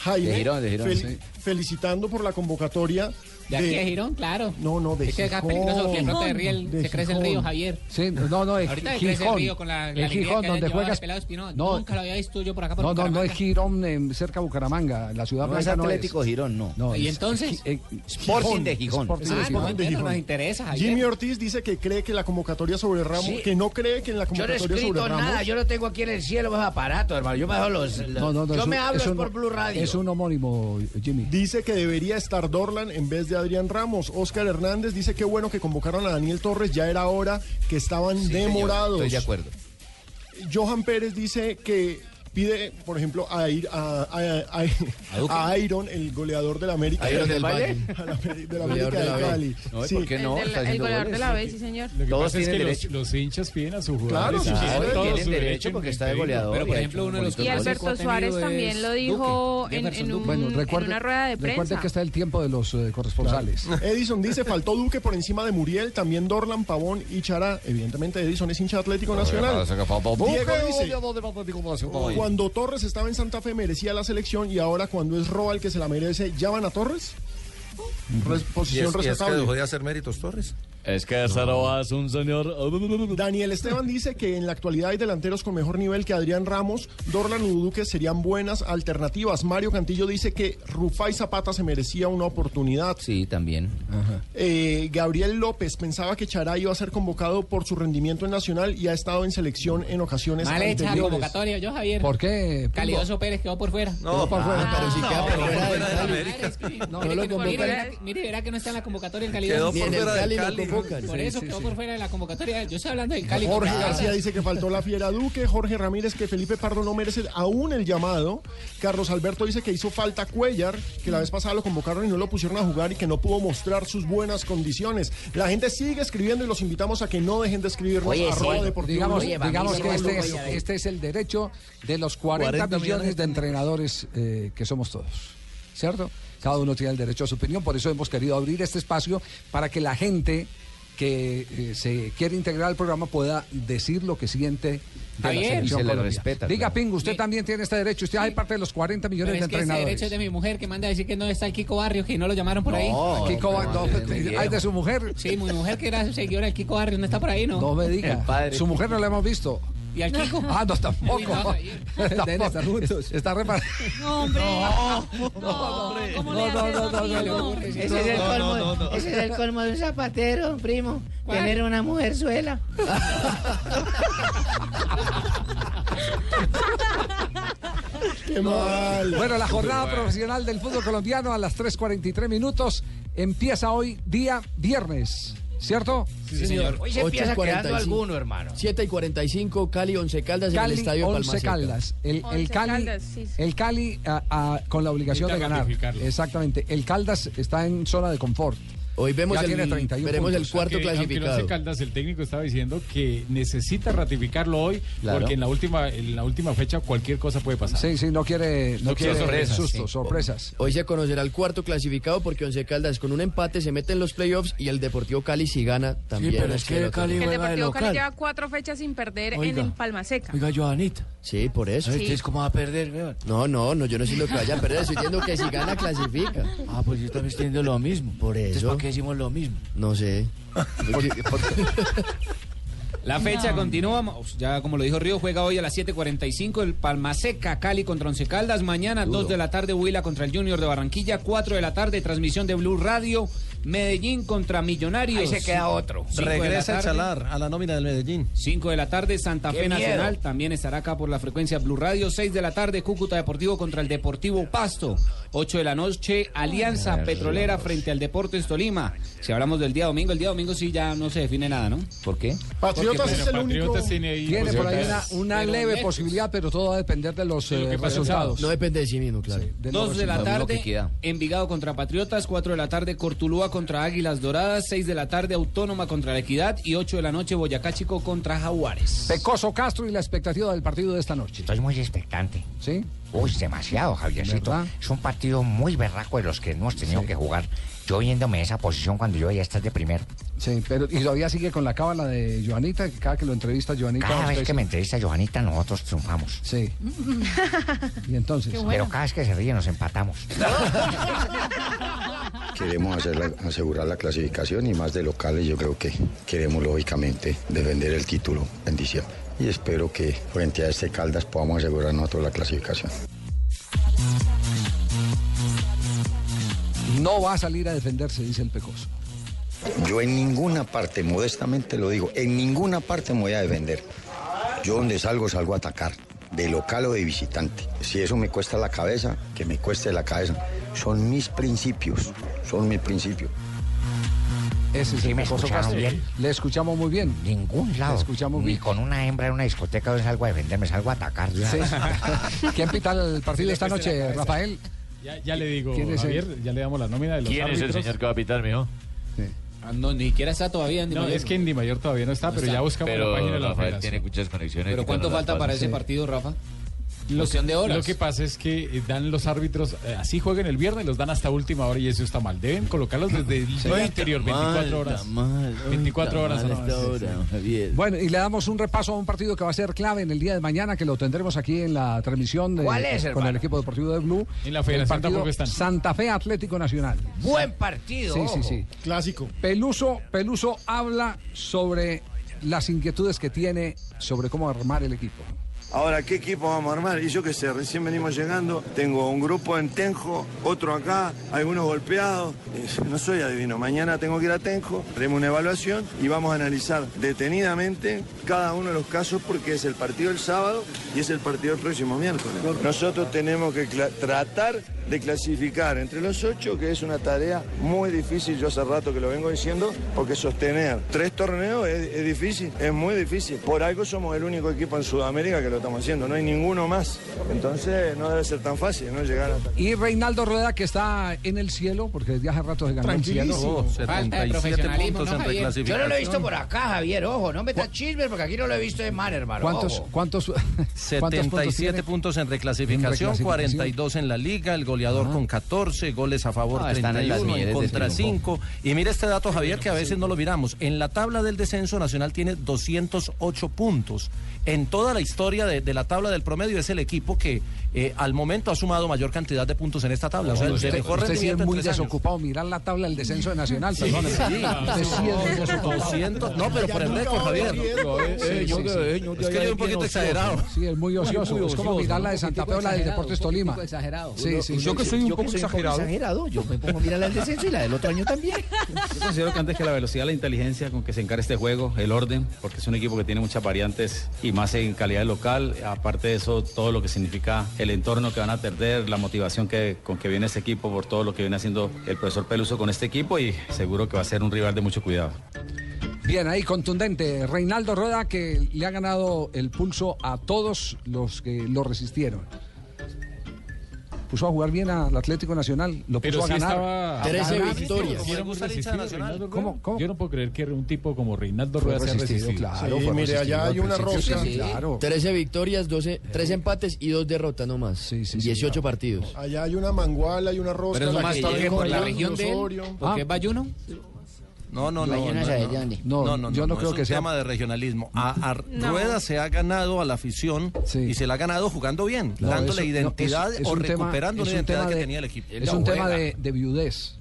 S5: Jaime,
S30: De Girón, de Girón, sí.
S5: felicitando por la convocatoria.
S30: ¿De aquí de Girón? Claro.
S5: No, no, de
S30: Es que es
S5: Gijón.
S30: peligroso de pronto de riel
S5: De
S30: se crece el
S5: Gijón.
S30: río, Javier.
S3: Sí, no, no, es
S30: Ahorita
S3: Gijón.
S30: crece el río con la, la
S3: el Gijón,
S30: que
S3: donde juegas.
S30: el pelado Espinón.
S3: No,
S30: Nunca lo había visto yo por acá por
S3: No, no, no es. Girón, em, cerca de Bucaramanga, la ciudad
S20: No es
S3: no
S20: Atlético Girón, no.
S30: ¿Y
S3: es-
S30: entonces?
S3: eh,
S20: Sporting de Gijón.
S3: Sporting
S5: el
S3: de
S30: Ah,
S3: Gijón.
S5: De Gijón.
S30: nos interesa, Javier.
S5: Jimmy Ortiz dice que cree que la convocatoria sobre Ramos,
S7: Sí.
S5: que no cree que en la
S7: Yo no he
S5: convocatoria sobre
S7: escrito
S5: Ramos.
S7: nada, yo no tengo aquí en el cielo esos aparatos, hermano. Yo me hago los.
S3: No, no, no,
S7: yo me hablo por Blue Radio.
S3: Es un homónimo, Jimmy.
S5: Dice que debería estar Dorlan en vez de Adrián Ramos. Oscar Hernández dice que bueno que convocaron a Daniel Torres, ya era hora que estaban
S20: Sí, señor,
S5: demorados.
S20: Estoy de acuerdo.
S5: Johan Pérez dice que pide, por ejemplo, a, Ir- a, a- a- a Iron, el goleador del América.
S20: ¿Iron del
S5: Valle?
S20: Valle?
S5: A la- de la
S20: Goleador
S5: América
S20: de.
S5: Cali.
S20: No, ¿y
S5: Sí.
S20: por qué no?
S23: El, del- el goleador de la. B, sí, señor.
S14: Lo que
S20: Todos
S14: pasa es que los, los hinchas piden a sus
S5: Claro,
S14: jugadores.
S5: sí,
S14: y
S5: sí,
S14: tienen su
S20: derecho
S14: en
S20: porque está de goleador.
S13: Pero, por ejemplo, uno de los
S23: Y. Alberto Suárez también lo
S13: Duque,
S23: dijo en, en, un-.
S3: Bueno,
S23: en
S3: recuerde,
S23: una rueda de
S3: recuerde
S23: prensa.
S3: que está el tiempo de los eh, corresponsales.
S5: Edison dice, faltó Duque por encima de Muriel, también Dorlan, Pavón y Chará. Evidentemente Edison es hincha de Atlético Nacional. Diego dice, cuando Torres estaba en Santa Fe merecía la selección y ahora cuando es Roa el que se la merece, ¿ya van a Torres? Res-
S24: ¿Y
S5: posición
S24: es, y es que
S5: respetable.
S24: dejó de hacer méritos Torres?
S20: Es que Cero es un señor.
S5: Daniel Esteban dice que en la actualidad hay delanteros con mejor nivel que Adrián Ramos, Dorlan y Duque serían buenas alternativas. Mario Cantillo dice que Rufai Zapata se merecía una oportunidad.
S19: Sí, también.
S5: Eh, Gabriel López pensaba que Charay iba a ser convocado por su rendimiento en Nacional y ha estado en selección en ocasiones
S30: Mal hecha la convocatoria, yo Javier.
S3: ¿Por qué?
S30: Calidoso Pérez quedó por fuera.
S5: No, Quedó por fuera.
S15: pero si queda por fuera.
S30: No,
S15: No
S30: mire,
S15: lo
S30: verá, que no está en la convocatoria el Cali.
S5: Quedó
S15: Cali lo convocan.
S30: Por eso
S15: sí,
S30: quedó
S15: sí.
S30: por fuera de la convocatoria. Yo estoy hablando del Cali.
S5: Jorge García dice que faltó la fiera Duque, Jorge Ramírez que Felipe Pardo no merece aún el llamado, Carlos Alberto dice que hizo falta Cuellar, que la vez pasada lo convocaron y no lo pusieron a jugar y que no pudo mostrar sus buenas condiciones. La gente sigue escribiendo y los invitamos a que no dejen de escribirnos
S3: Oye,
S5: arroba
S3: sí.
S5: deportivo
S3: digamos, digamos que este es, este es el derecho de los 40,
S5: 40
S3: millones de entrenadores eh, que somos todos. ¿Cierto? Cada uno tiene el derecho a su opinión, por eso hemos querido abrir este espacio para que la gente que eh, se quiere integrar al programa pueda decir lo que siente de la
S30: Javier.
S3: selección
S30: se le respeta,
S3: Diga,
S30: claro.
S3: Pingo, usted también tiene este derecho. Usted hay parte de los 40 millones
S30: Pero
S3: de
S30: es que ese
S3: entrenadores.
S30: derecho es de mi mujer que manda a decir que no está el Kiko Barrios, que no lo llamaron por ahí.
S3: No, Kiko Ba- no, ¿hay de su mujer?
S30: Sí, mi mujer que era seguidora del Kiko Barrios, no está por ahí, ¿no?
S3: No me diga. Su mujer no la hemos visto.
S30: ¿Y al Kiko?
S3: Ah, no, tampoco. Deben estar juntos. Está reparado.
S10: No, hombre.
S3: No, no, no, no, no, no.
S31: Ese es el colmo, ese es el colmo de un zapatero, primo. Tener una mujer suela.
S5: Qué mal.
S3: Bueno, la jornada profesional del fútbol colombiano a las 3.43 minutos empieza hoy día viernes, ¿cierto?
S15: Sí, señor.
S31: Hoy se empieza
S15: 8:45.
S31: quedando alguno, hermano.
S15: 7 y 45, Cali 11 Caldas en
S3: Cali,
S15: el estadio de Palma
S3: 11
S15: Seca.
S3: Caldas. El, el
S23: Once
S3: Cali,
S23: Caldas, sí, sí.
S3: el Cali ah, ah, con la obligación de ganar. Exactamente. El Caldas está en zona de confort.
S15: Hoy vemos
S3: Ya
S15: el-
S3: tiene 31
S15: veremos el cuarto
S14: Aunque- aunque
S15: clasificado.
S14: Once Caldas, el técnico estaba diciendo que necesita ratificarlo hoy
S3: Claro.
S14: porque en la última en la última fecha cualquier cosa puede pasar.
S3: Sí, sí, no quiere, no
S14: No quiere sorpresas,
S3: sustos,
S14: sí.
S3: sorpresas.
S15: Hoy se conocerá el cuarto clasificado porque Once Caldas con un empate se mete en los playoffs y el Deportivo Cali si gana también.
S7: pero es que
S15: el
S7: el
S15: otro.
S7: Cali
S23: El
S7: juega de
S23: Deportivo Cali lleva cuatro fechas sin perder en
S7: Oiga.
S23: el Palma Seca.
S7: Oiga, Johanita.
S15: Sí, por eso.
S23: Sí.
S7: ¿Ustedes cómo va a perder, weón?
S15: No, no, no, yo no sé lo que vaya a perder, estoy diciendo que si gana clasifica.
S7: Ah, pues yo también estoy diciendo lo mismo.
S15: Por
S7: Entonces,
S15: eso.
S7: ¿para qué decimos lo mismo?
S15: No sé.
S8: La fecha continúa, ya como lo dijo Río, juega hoy a las 7.45 el Palmaseca Cali contra Once Caldas, mañana 2 de la tarde Huila contra el Junior de Barranquilla, 4 de la tarde transmisión de Blue Radio, Medellín contra Millonarios.
S24: Ahí se queda
S8: otro.
S24: Regresa Chalar a la nómina del Medellín.
S8: 5 de la tarde Santa
S24: ¡Qué
S8: Fe Nacional
S24: miedo!
S8: también estará acá por la frecuencia Blue Radio, 6 de la tarde Cúcuta Deportivo contra el Deportivo Pasto, 8 de la noche Alianza Petrolera frente al Deportes Tolima. Si hablamos del día domingo, el día domingo sí ya no se define nada, ¿no?
S19: ¿Por qué?
S5: Patriotas
S14: Porque,
S5: es el único.
S14: Tiene ahí
S3: Tiene por ahí una, leve posibilidad, pero todo va a depender de los eh, resultados.
S15: No depende de sí mismo, claro.
S3: de los
S8: 2 de la tarde. Envigado contra Patriotas, 4 de la tarde, Cortulúa contra Águilas Doradas, 6 de la tarde, Autónoma contra la Equidad y 8 de la noche, Boyacá Chico contra Jaguares.
S3: Pecoso Castro y la expectativa del partido de esta noche.
S6: Estoy muy expectante.
S3: ¿Sí?
S6: Uy, demasiado, Javiercito.
S3: ¿Verdad?
S6: Es un partido muy berraco de los que hemos tenido que jugar. Yo viéndome esa posición cuando yo ya estás de primero.
S3: Sí, pero y todavía sigue con la cábala de Joanita, que cada que lo entrevista Joanita.
S6: Cada vez que
S3: dice-
S6: me entrevista Johanita, nosotros triunfamos.
S3: Sí. Y entonces.
S6: Pero cada vez que se ríe nos empatamos.
S32: Queremos hacer la- asegurar la clasificación y más de locales yo creo que queremos lógicamente defender el título en diciembre. Y espero que frente a este Caldas podamos asegurar nosotros la clasificación.
S3: No va a salir a defenderse, dice el Pecoso.
S32: Yo en ninguna parte, modestamente lo digo, en ninguna parte me voy a defender. Yo donde salgo, salgo a atacar, de local o de visitante. Si eso me cuesta la cabeza, que me cueste la cabeza. Son mis principios, son mis principios.
S3: Ese es
S6: ¿Sí
S3: el
S6: me
S3: Pecoso
S6: escucharon bien?
S3: Le escuchamos muy bien.
S6: Ningún lado.
S3: Le escuchamos
S6: Ni
S3: bien.
S6: con una hembra en una discoteca no salgo a defenderme, salgo a atacar.
S3: Sí. ¿Quién pita el partido esta noche, Rafael?
S14: Ya, ya le digo,
S3: ¿Quién es
S14: Javier,
S3: el-
S14: ya le damos la nómina de los
S20: ¿Quién es el
S14: árbitros.
S20: señor que va a pitar, mijo?
S8: Ah, No, ni siquiera está todavía en Di
S14: No,
S8: Mayor.
S14: es que en Di Mayor todavía no está, pero
S8: está.
S14: ya buscamos
S20: Pero
S14: la página de la
S20: Rafael tiene muchas conexiones.
S8: ¿Pero cuánto
S20: las
S8: falta para ese partido, Rafa?
S14: Lo,
S30: Cuestión de horas.
S14: lo que pasa es que eh, dan los árbitros, eh, así jueguen el viernes, los dan hasta última hora y eso está mal. Deben colocarlos desde el día anterior, 24 horas. 24 horas. no, sí, sí.
S3: Bueno, y le damos un repaso a un partido que va a ser clave en el día de mañana, que lo tendremos aquí en la transmisión de-
S33: ¿Cuál es,
S3: con el equipo deportivo de Blue.
S14: En la Federación tampoco están.
S3: Santa Fe Atlético Nacional.
S33: Buen partido.
S3: Sí, sí, sí.
S5: Clásico.
S3: Peluso, Peluso habla sobre las inquietudes que tiene sobre cómo armar el equipo.
S34: Ahora, ¿qué equipo vamos a armar? Y yo qué sé, recién venimos llegando, tengo un grupo en Tenjo, otro acá, algunos golpeados. No soy adivino, mañana tengo que ir a Tenjo, haremos una evaluación y vamos a analizar detenidamente cada uno de los casos porque es el partido el sábado y es el partido el próximo miércoles. Nosotros tenemos que tratar de clasificar entre los ocho, que es una tarea muy difícil, yo hace rato que lo vengo diciendo, porque sostener tres torneos es, es difícil, es muy difícil. Por algo somos el único equipo en Sudamérica que lo estamos haciendo, no hay ninguno más. Entonces no debe ser tan fácil, ¿no? Llegar hasta...
S3: Y Reinaldo Rueda, que está en el cielo, porque desde hace rato se ganó el cielo.
S24: Oh, 77 puntos en
S23: Yo no lo he visto por acá, Javier, ojo, no metas chismes porque aquí no lo he visto de mar, hermano.
S3: ¿Cuántos,
S23: ojo.
S3: cuántos, cuántos puntos
S24: 77
S3: tiene?
S24: puntos en reclasificación,
S3: En reclasificación.
S24: 42 en la liga, el goleador con 14, goles a favor
S20: Ah, están en las
S24: 31, en, contra
S20: triunfo.
S24: 5. Y mira este dato, Javier, que a veces no lo miramos. En la tabla del descenso, Nacional tiene 208 puntos. En toda la historia de, la tabla del promedio es el equipo que eh, al momento ha sumado mayor cantidad de puntos en esta tabla. O sea, el de
S3: usted,
S24: mejor
S3: usted sí es muy desocupado. Mirar la tabla del descenso de Nacional, perdón.
S24: Sí,
S3: Usted sí es muy desocupado.
S24: 200, no, pero por el récord, Javier.
S3: Sí, sí.
S24: Es que yo un poquito exagerado.
S3: Sí, es muy ocioso. es como mirar la de Santa Fe o la del Deportes Tolima.
S8: exagerado.
S3: Sí, sí,
S20: Yo que soy un poco
S23: soy un poco
S20: exagerado.
S23: exagerado, yo me pongo a mirar la del descenso y la del otro año también.
S20: Yo considero que antes que la velocidad, la inteligencia con que se encara este juego, el orden, porque es un equipo que tiene muchas variantes y más en calidad local. Aparte de eso, todo lo que significa el entorno que van a perder, la motivación que, con que viene este equipo por todo lo que viene haciendo el profesor Peluso con este equipo y seguro que va a ser un rival de mucho cuidado.
S3: Bien, ahí contundente. Reinaldo Rueda que le ha ganado el pulso a todos los que lo resistieron. Puso a jugar bien al Atlético Nacional, lo puso
S14: Pero
S3: a ganar.
S14: estaba...
S3: A ganar.
S14: victorias.
S3: ¿Cómo, cómo?
S14: Yo no puedo creer que un tipo como Reinaldo Rueda sea
S3: resistido, claro,
S5: Sí, mire, allá hay una rosca.
S3: sí, claro.
S15: 13 victorias, 12, 3 empates y 2 derrotas nomás. 18 partidos.
S5: Allá hay una manguala, hay una rosca.
S23: Pero eso
S5: la
S23: más
S5: que
S23: tarde
S5: llega
S23: por la región de él,
S5: Osorio.
S23: porque es Bayuno.
S24: No, no, no. No,
S23: de
S24: no.
S23: dónde.
S3: No,
S24: No, no,
S3: yo no creo
S24: es
S3: que
S24: un
S3: sea-
S24: tema de regionalismo. A, a
S23: No.
S24: Rueda se ha ganado a la afición y se la ha ganado jugando bien,
S3: No,
S24: dándole
S3: eso- no,
S24: identidad
S3: es- es
S24: o
S3: un tema-
S24: recuperando una
S3: un
S24: identidad
S3: tema
S24: que
S3: de-
S24: tenía el equipo.
S3: Es un tema de, de viudez.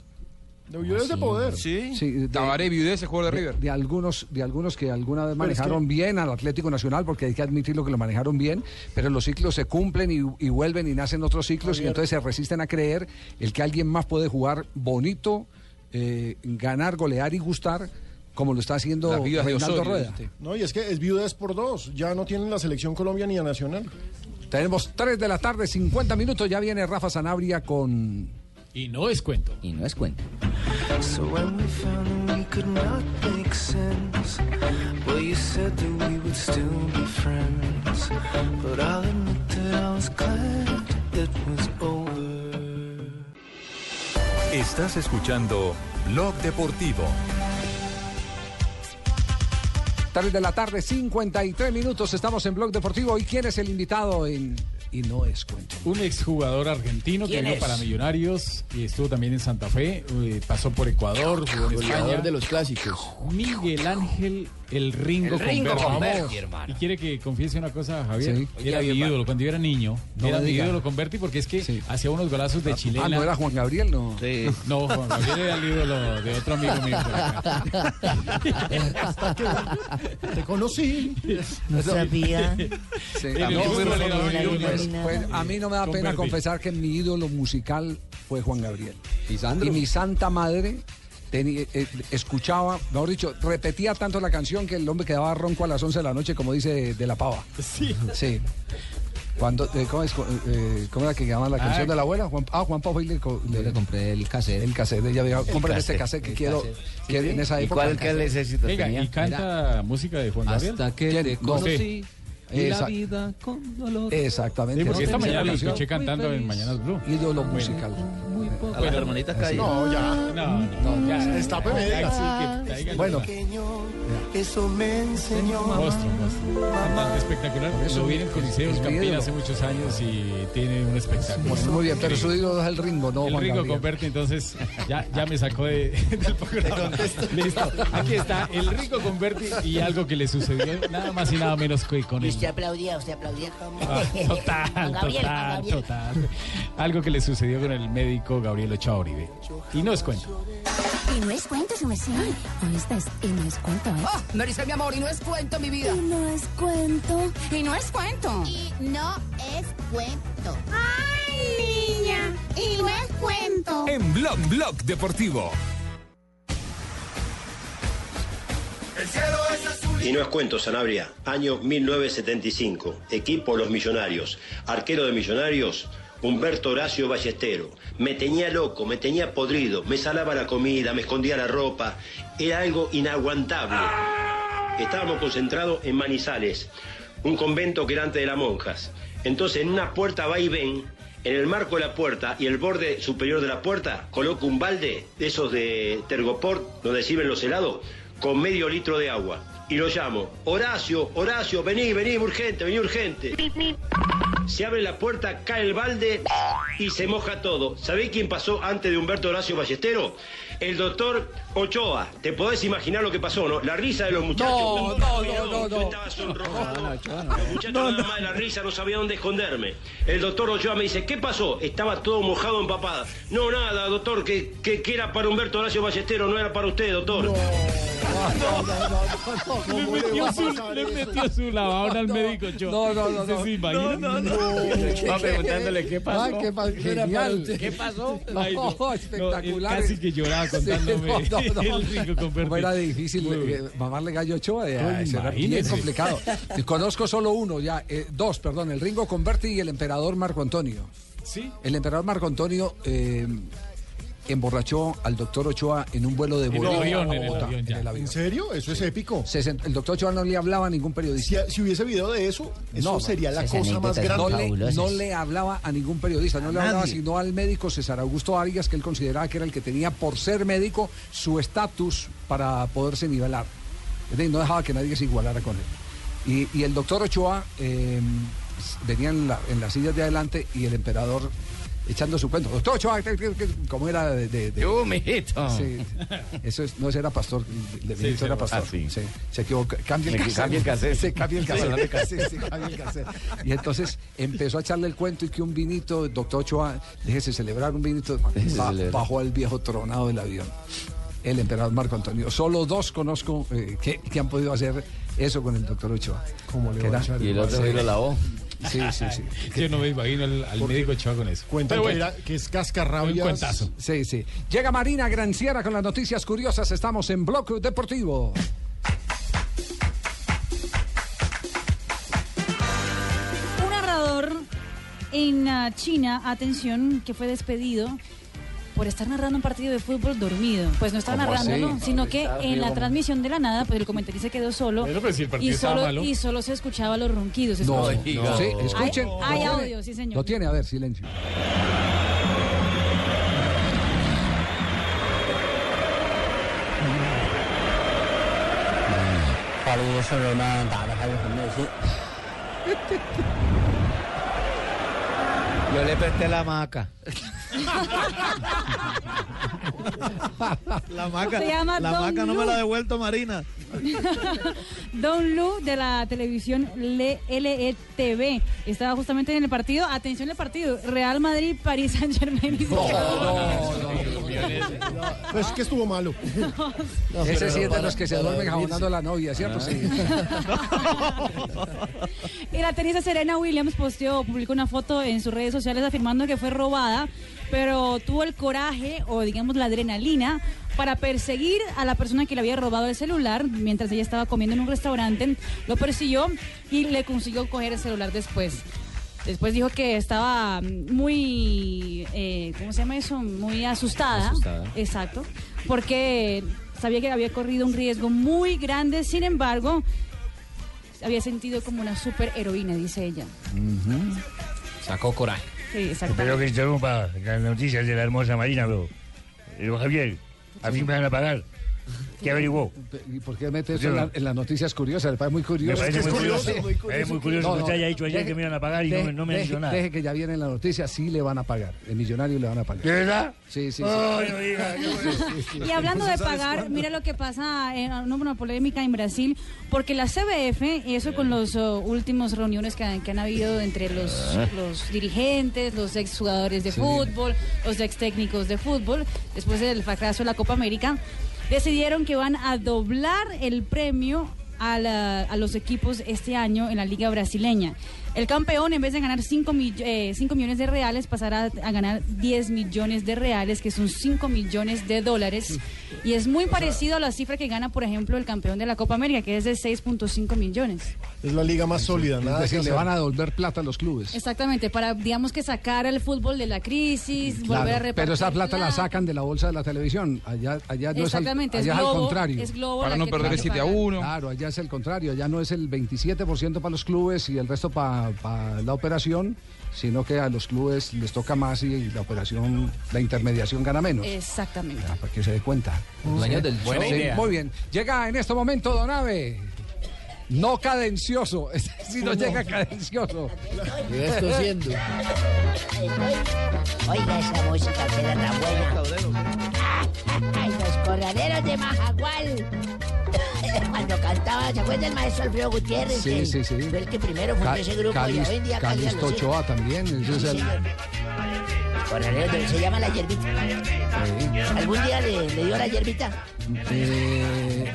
S5: De viudez de poder.
S24: Sí.
S3: de,
S11: Tabaré Viudez, el jugador de River.
S3: de algunos, de algunos que alguna vez
S5: Pero es
S3: manejaron
S5: que-
S3: bien al Atlético Nacional, porque hay que admitirlo que lo manejaron bien, pero los ciclos se cumplen y, y vuelven y nacen otros ciclos y entonces se resisten a creer el que alguien más puede jugar bonito, eh, ganar, golear y gustar, como lo está haciendo Reinaldo Rueda.
S5: No, y es que es viudez por dos. Ya no tienen la selección Colombia ni a Nacional.
S3: Tenemos 3 de la tarde, 50 minutos, ya viene Rafa Sanabria con...
S14: Y no es cuento.
S23: Y no es cuento.
S35: So when we found that we could not make sense, well, you said that we would still be friends. But I'll admit that I was glad it was over.
S16: Estás escuchando Blog Deportivo.
S3: 3 de la tarde, 53 minutos, estamos en Blog Deportivo. ¿Y quién es el invitado en Y no es cuento?
S14: Un exjugador argentino que
S3: ¿Quién
S14: vino
S3: es?
S14: para Millonarios y estuvo también en Santa Fe, eh, pasó por Ecuador, jugó en España.
S15: de los clásicos.
S14: Miguel Ángel El Ringo
S15: El Ringo
S14: Converti.
S15: Converti,
S14: Vamos.
S15: hermano.
S14: Y quiere que confiese una cosa, Javier.
S3: Sí.
S14: Era mi ídolo cuando yo era niño.
S3: No
S14: era mi ídolo Converti porque es que hacía unos golazos de chilena.
S3: Ah, ¿no era Juan Gabriel? No.
S14: No, Juan Gabriel era el ídolo de otro amigo mío. por acá.
S5: Hasta que te conocí.
S12: No sabía.
S3: Sí, a, mí, pues, pues, a mí no me da pena confesar que mi ídolo musical fue Juan Gabriel.
S8: ¿Y
S3: mi santa madre tenía- eh, escuchaba, mejor dicho, repetía tanto la canción que el hombre quedaba ronco a las 11 de la noche, como dice de la pava.
S14: Sí.
S3: Sí. Cuando, eh, ¿cómo, es, eh, ¿Cómo era que llama la
S8: Ah,
S3: canción de la abuela? Juan, ah, Juan Pablo le, co-
S8: Yo le compré el cassette.
S3: el cassette. Ella dijo, cómprame este
S8: cassette,
S3: que quiero.
S8: cassette.
S3: que
S8: Sí,
S3: en
S8: sí.
S3: esa
S8: ¿Y
S3: época.
S8: cuál que necesito
S14: Venga,
S8: tenía?
S14: y canta música de Juan Gabriel.
S8: Hasta que te
S3: No.
S8: conocí y la vida con dolor.
S3: Exactamente.
S14: Sí, porque esta mañana lo escuché cantando en Mañanas Blue.
S3: Ídolo musical.
S20: A las hermanitas caídas.
S5: No, ya.
S14: No, no, ya. Que-
S3: Bueno,
S35: Eso me enseñó.
S14: Monstruo, monstruo. Cantante espectacular.
S3: Eso
S14: Lo vi en el Coliseo
S3: ídolo.
S14: hace muchos años y tiene un espectáculo.
S3: muy bien, pero su ídolo es el Ringo, no
S14: El
S3: Juan
S14: Ringo. Converti, entonces ya, ya me sacó de, del programa. Listo. Aquí está el Ringo Converti y algo que le sucedió nada más y nada menos que con
S36: Y
S14: él.
S36: usted aplaudía, usted aplaudía.
S14: Ah, total, total, total. Algo que le sucedió con el médico Gabriel Ochoa Uribe. Y no es cuento.
S37: Y no es cuento, su merced. ¿Oíste? Y no es cuento, ¿eh?
S12: Oh, Marisa, mi amor, y no es cuento, mi vida.
S37: Y no es cuento. Y no es cuento.
S38: Y no es cuento. ¡Ay, niña! Y no es cuento.
S16: En Blog Blog Deportivo.
S39: Y no es cuento, Sanabria. Año 1975. Equipo Los Millonarios. Arquero de Millonarios, Humberto Horacio Ballestero. Me tenía loco, me tenía podrido, me salaba la comida, me escondía la ropa. Era algo inaguantable. Estábamos concentrados en Manizales, un convento que era antes de las monjas. Entonces, en una puerta va y ven, en el marco de la puerta y el borde superior de la puerta, coloco un balde de esos de Tergoport, donde sirven los helados, con medio litro de agua. Y lo llamo, Horacio, Horacio, vení, vení, urgente, vení urgente. Se abre la puerta, cae el balde y se moja todo. ¿Sabéis quién pasó antes de Humberto Horacio Ballestero? El doctor Ochoa. Te podés imaginar lo que pasó, ¿no? La risa de los muchachos.
S3: No, no, no, no,
S39: Yo
S3: no.
S39: estaba sonrojado. Los muchachos nada más de la risa no sabía dónde esconderme. El doctor Ochoa me dice, ¿qué pasó? Estaba todo mojado, empapada. No, nada, doctor, que, que, que era para Humberto Horacio Ballestero, no era para usted, doctor.
S14: Le metió, su, le metió su lavadora al médico Ochoa.
S3: No, no, no, no.
S14: ¿Se?
S3: No, no, no.
S14: Va preguntándole qué pasó.
S3: Ay, qué pa- genial.
S14: ¿Qué pasó?
S3: No,
S14: no.
S3: espectacular.
S14: No, casi que lloraba contándome
S3: no, no, no.
S14: el Ringo Converti.
S3: Como era difícil eh, mamarle gallo a Ochoa, eh, era bien complicado. Conozco solo uno, ya, eh, dos, perdón, el Ringo Converti y el emperador Marco Antonio.
S14: Sí.
S3: El emperador Marco Antonio eh, emborrachó al doctor Ochoa en un vuelo de
S5: En el
S3: Bolivia
S5: avión,
S3: a
S5: en el
S3: Bogotá.
S5: ¿En serio? Eso es épico.
S3: Se sent- el doctor Ochoa no le hablaba a ningún periodista.
S5: Si, si hubiese video de eso, eso
S3: No,
S5: sería la cosa más grande.
S3: No le, no le hablaba a ningún periodista, no
S5: A
S3: le hablaba
S5: nadie.
S3: sino al médico César Augusto Arias, que él consideraba que era el que tenía, por ser médico, su estatus para poderse nivelar. Es decir, no dejaba que nadie se igualara con él. Y, y el doctor Ochoa eh, venía en, la- en las sillas de adelante y el emperador echando su cuento. Doctor Ochoa, ¿qué- qué- qué- ¿cómo era de...? de, de-
S40: Yo, mijito.
S3: Sí. Eso es, no, ese era pastor. De
S40: Sí,
S3: era pastor.
S40: ah, sí.
S3: Sí, Se equivoca. Cambia el cassette.
S40: cambia el cassette.
S3: Sí, cambia el cassette. sí, cambia el cassette. Y entonces empezó a echarle el cuento y que un vinito, doctor Ochoa, déjese celebrar un vinito,
S40: Déjese
S3: ba-
S40: celebrar.
S3: bajó al viejo tronado del avión. El emperador Marco Antonio. Solo dos conozco eh, que, que han podido hacer eso con el doctor Ochoa.
S5: ¿Cómo le va a
S3: era-
S5: echar
S40: Y el otro
S3: sí
S40: lo lavó.
S3: Sí, sí, sí.
S14: Yo no me imagino al, al médico Ochoa con eso.
S5: Que,
S14: bueno,
S5: que es
S14: un
S5: cascarrabias.
S14: cuentazo.
S3: Sí, sí. Llega Marina Granciera con las noticias curiosas. Estamos en Bloque Deportivo.
S10: Un narrador en ah, China, atención, que fue despedido por estar narrando un partido de fútbol dormido. Pues no estaba
S14: ¿Cómo
S10: narrándolo,
S14: así?
S10: sino que en la transmisión de la nada, pues el comentarista quedó solo
S14: Bueno, pero si el
S10: y, solo y solo se escuchaba los ronquidos.
S3: No,
S10: escucha.
S3: no. Sí, escuchen.
S10: Hay, hay audio, sí señor.
S3: Lo tiene, a ver, silencio.
S40: Yo le presté la maca.
S41: La maca,
S10: Se llama
S41: la
S10: Don
S41: maca no me la ha devuelto Marina.
S10: Don Lu de la televisión Le- LETV estaba justamente en el partido. Atención al partido. Real Madrid, París Saint Germain.
S5: Pues es que estuvo malo.
S3: Ese sí es de los que se duermen jabonando a la novia, ¿cierto? Sí.
S10: Y la tenista Serena Williams posteó, publicó una foto en sus redes sociales afirmando que fue robada, pero tuvo el coraje o digamos la adrenalina para perseguir a la persona que le había robado el celular mientras ella estaba comiendo en un restaurante. Lo persiguió y le consiguió coger el celular después. Después dijo que estaba muy, eh, ¿cómo se llama eso? Muy asustada.
S40: Asustada.
S10: Exacto. Porque sabía que había corrido un riesgo muy grande. Sin embargo, había sentido como una super heroína, dice ella.
S40: Sacó coraje.
S10: Sí.
S42: Espero que interrumpa las noticias de la hermosa Marina, pero. Eh, Javier, a fin me van a pagar.
S36: ¿Qué averiguó?
S3: ¿Y por qué mete eso
S36: Yo
S3: en,
S36: no.
S3: la- en las noticias curiosas? Le parece muy curioso.
S36: Me parece muy curioso. Es muy curioso que usted haya dicho ayer
S3: Deje-
S36: que me iban a pagar y no me- no me han
S3: deje-
S36: dicho nada.
S3: Deje que ya viene en la noticia, sí le van a pagar. El millonario le van a pagar.
S36: ¿De verdad?
S3: Sí, sí. sí.
S36: No diga.
S10: Y hablando de
S3: ¿Sabes
S10: pagar,
S3: cuándo?
S10: mira lo que pasa en una, una polémica en Brasil, porque la CBF, y eso con las últimas reuniones que han, que han habido entre los,
S31: Ah.
S10: los dirigentes, los exjugadores de fútbol, los ex técnicos de fútbol, después del fracaso de la Copa América, decidieron que van a doblar el premio a, la- a los equipos este año en la Liga Brasileña. El campeón, en vez de ganar 5 millones de reales, pasará a ganar 10 millones de reales, que son 5 millones de dólares. Y es muy parecido a la cifra que gana, por ejemplo, el campeón de la Copa América, que es de 6.5 millones.
S5: Es la liga más sólida, nada
S3: Es decir,
S5: que
S3: le van a devolver plata a los clubes.
S10: Exactamente, para, digamos que sacar al fútbol de la crisis, volver a repartir.
S3: pero esa plata la sacan de la bolsa de la televisión. Allá, allá no
S10: Exactamente,
S3: es al, allá es al
S10: Globo,
S3: contrario.
S10: es Globo Para no perder que
S3: 7 a
S10: pagar.
S3: 1. Claro, allá es el contrario. Allá no es el 27% para los clubes y el resto para la operación, sino que a los clubes les toca más y, la operación, la intermediación gana menos.
S10: Exactamente.
S3: Ah, para que se dé cuenta.
S8: Dueños del
S3: Buena idea. Muy bien. Llega en este momento Donave. No cadencioso, es decir, no llega cadencioso.
S15: Llega tosiendo.
S31: Oiga esa música que era tan buena. Ay, los corraleros de Majagual. Cuando cantaba, ¿se acuerda el maestro Alfredo Gutiérrez?
S3: Sí,
S31: El-
S3: sí, sí.
S31: Fue el que primero fundó
S3: Ca-
S31: ese grupo y
S3: Calis-
S31: hoy en día hijos.
S3: Ochoa también. ese es
S31: Sí,
S3: el-
S31: de- se llama la hierbita. ¿Algún día le, le dio la hierbita?
S3: Eh,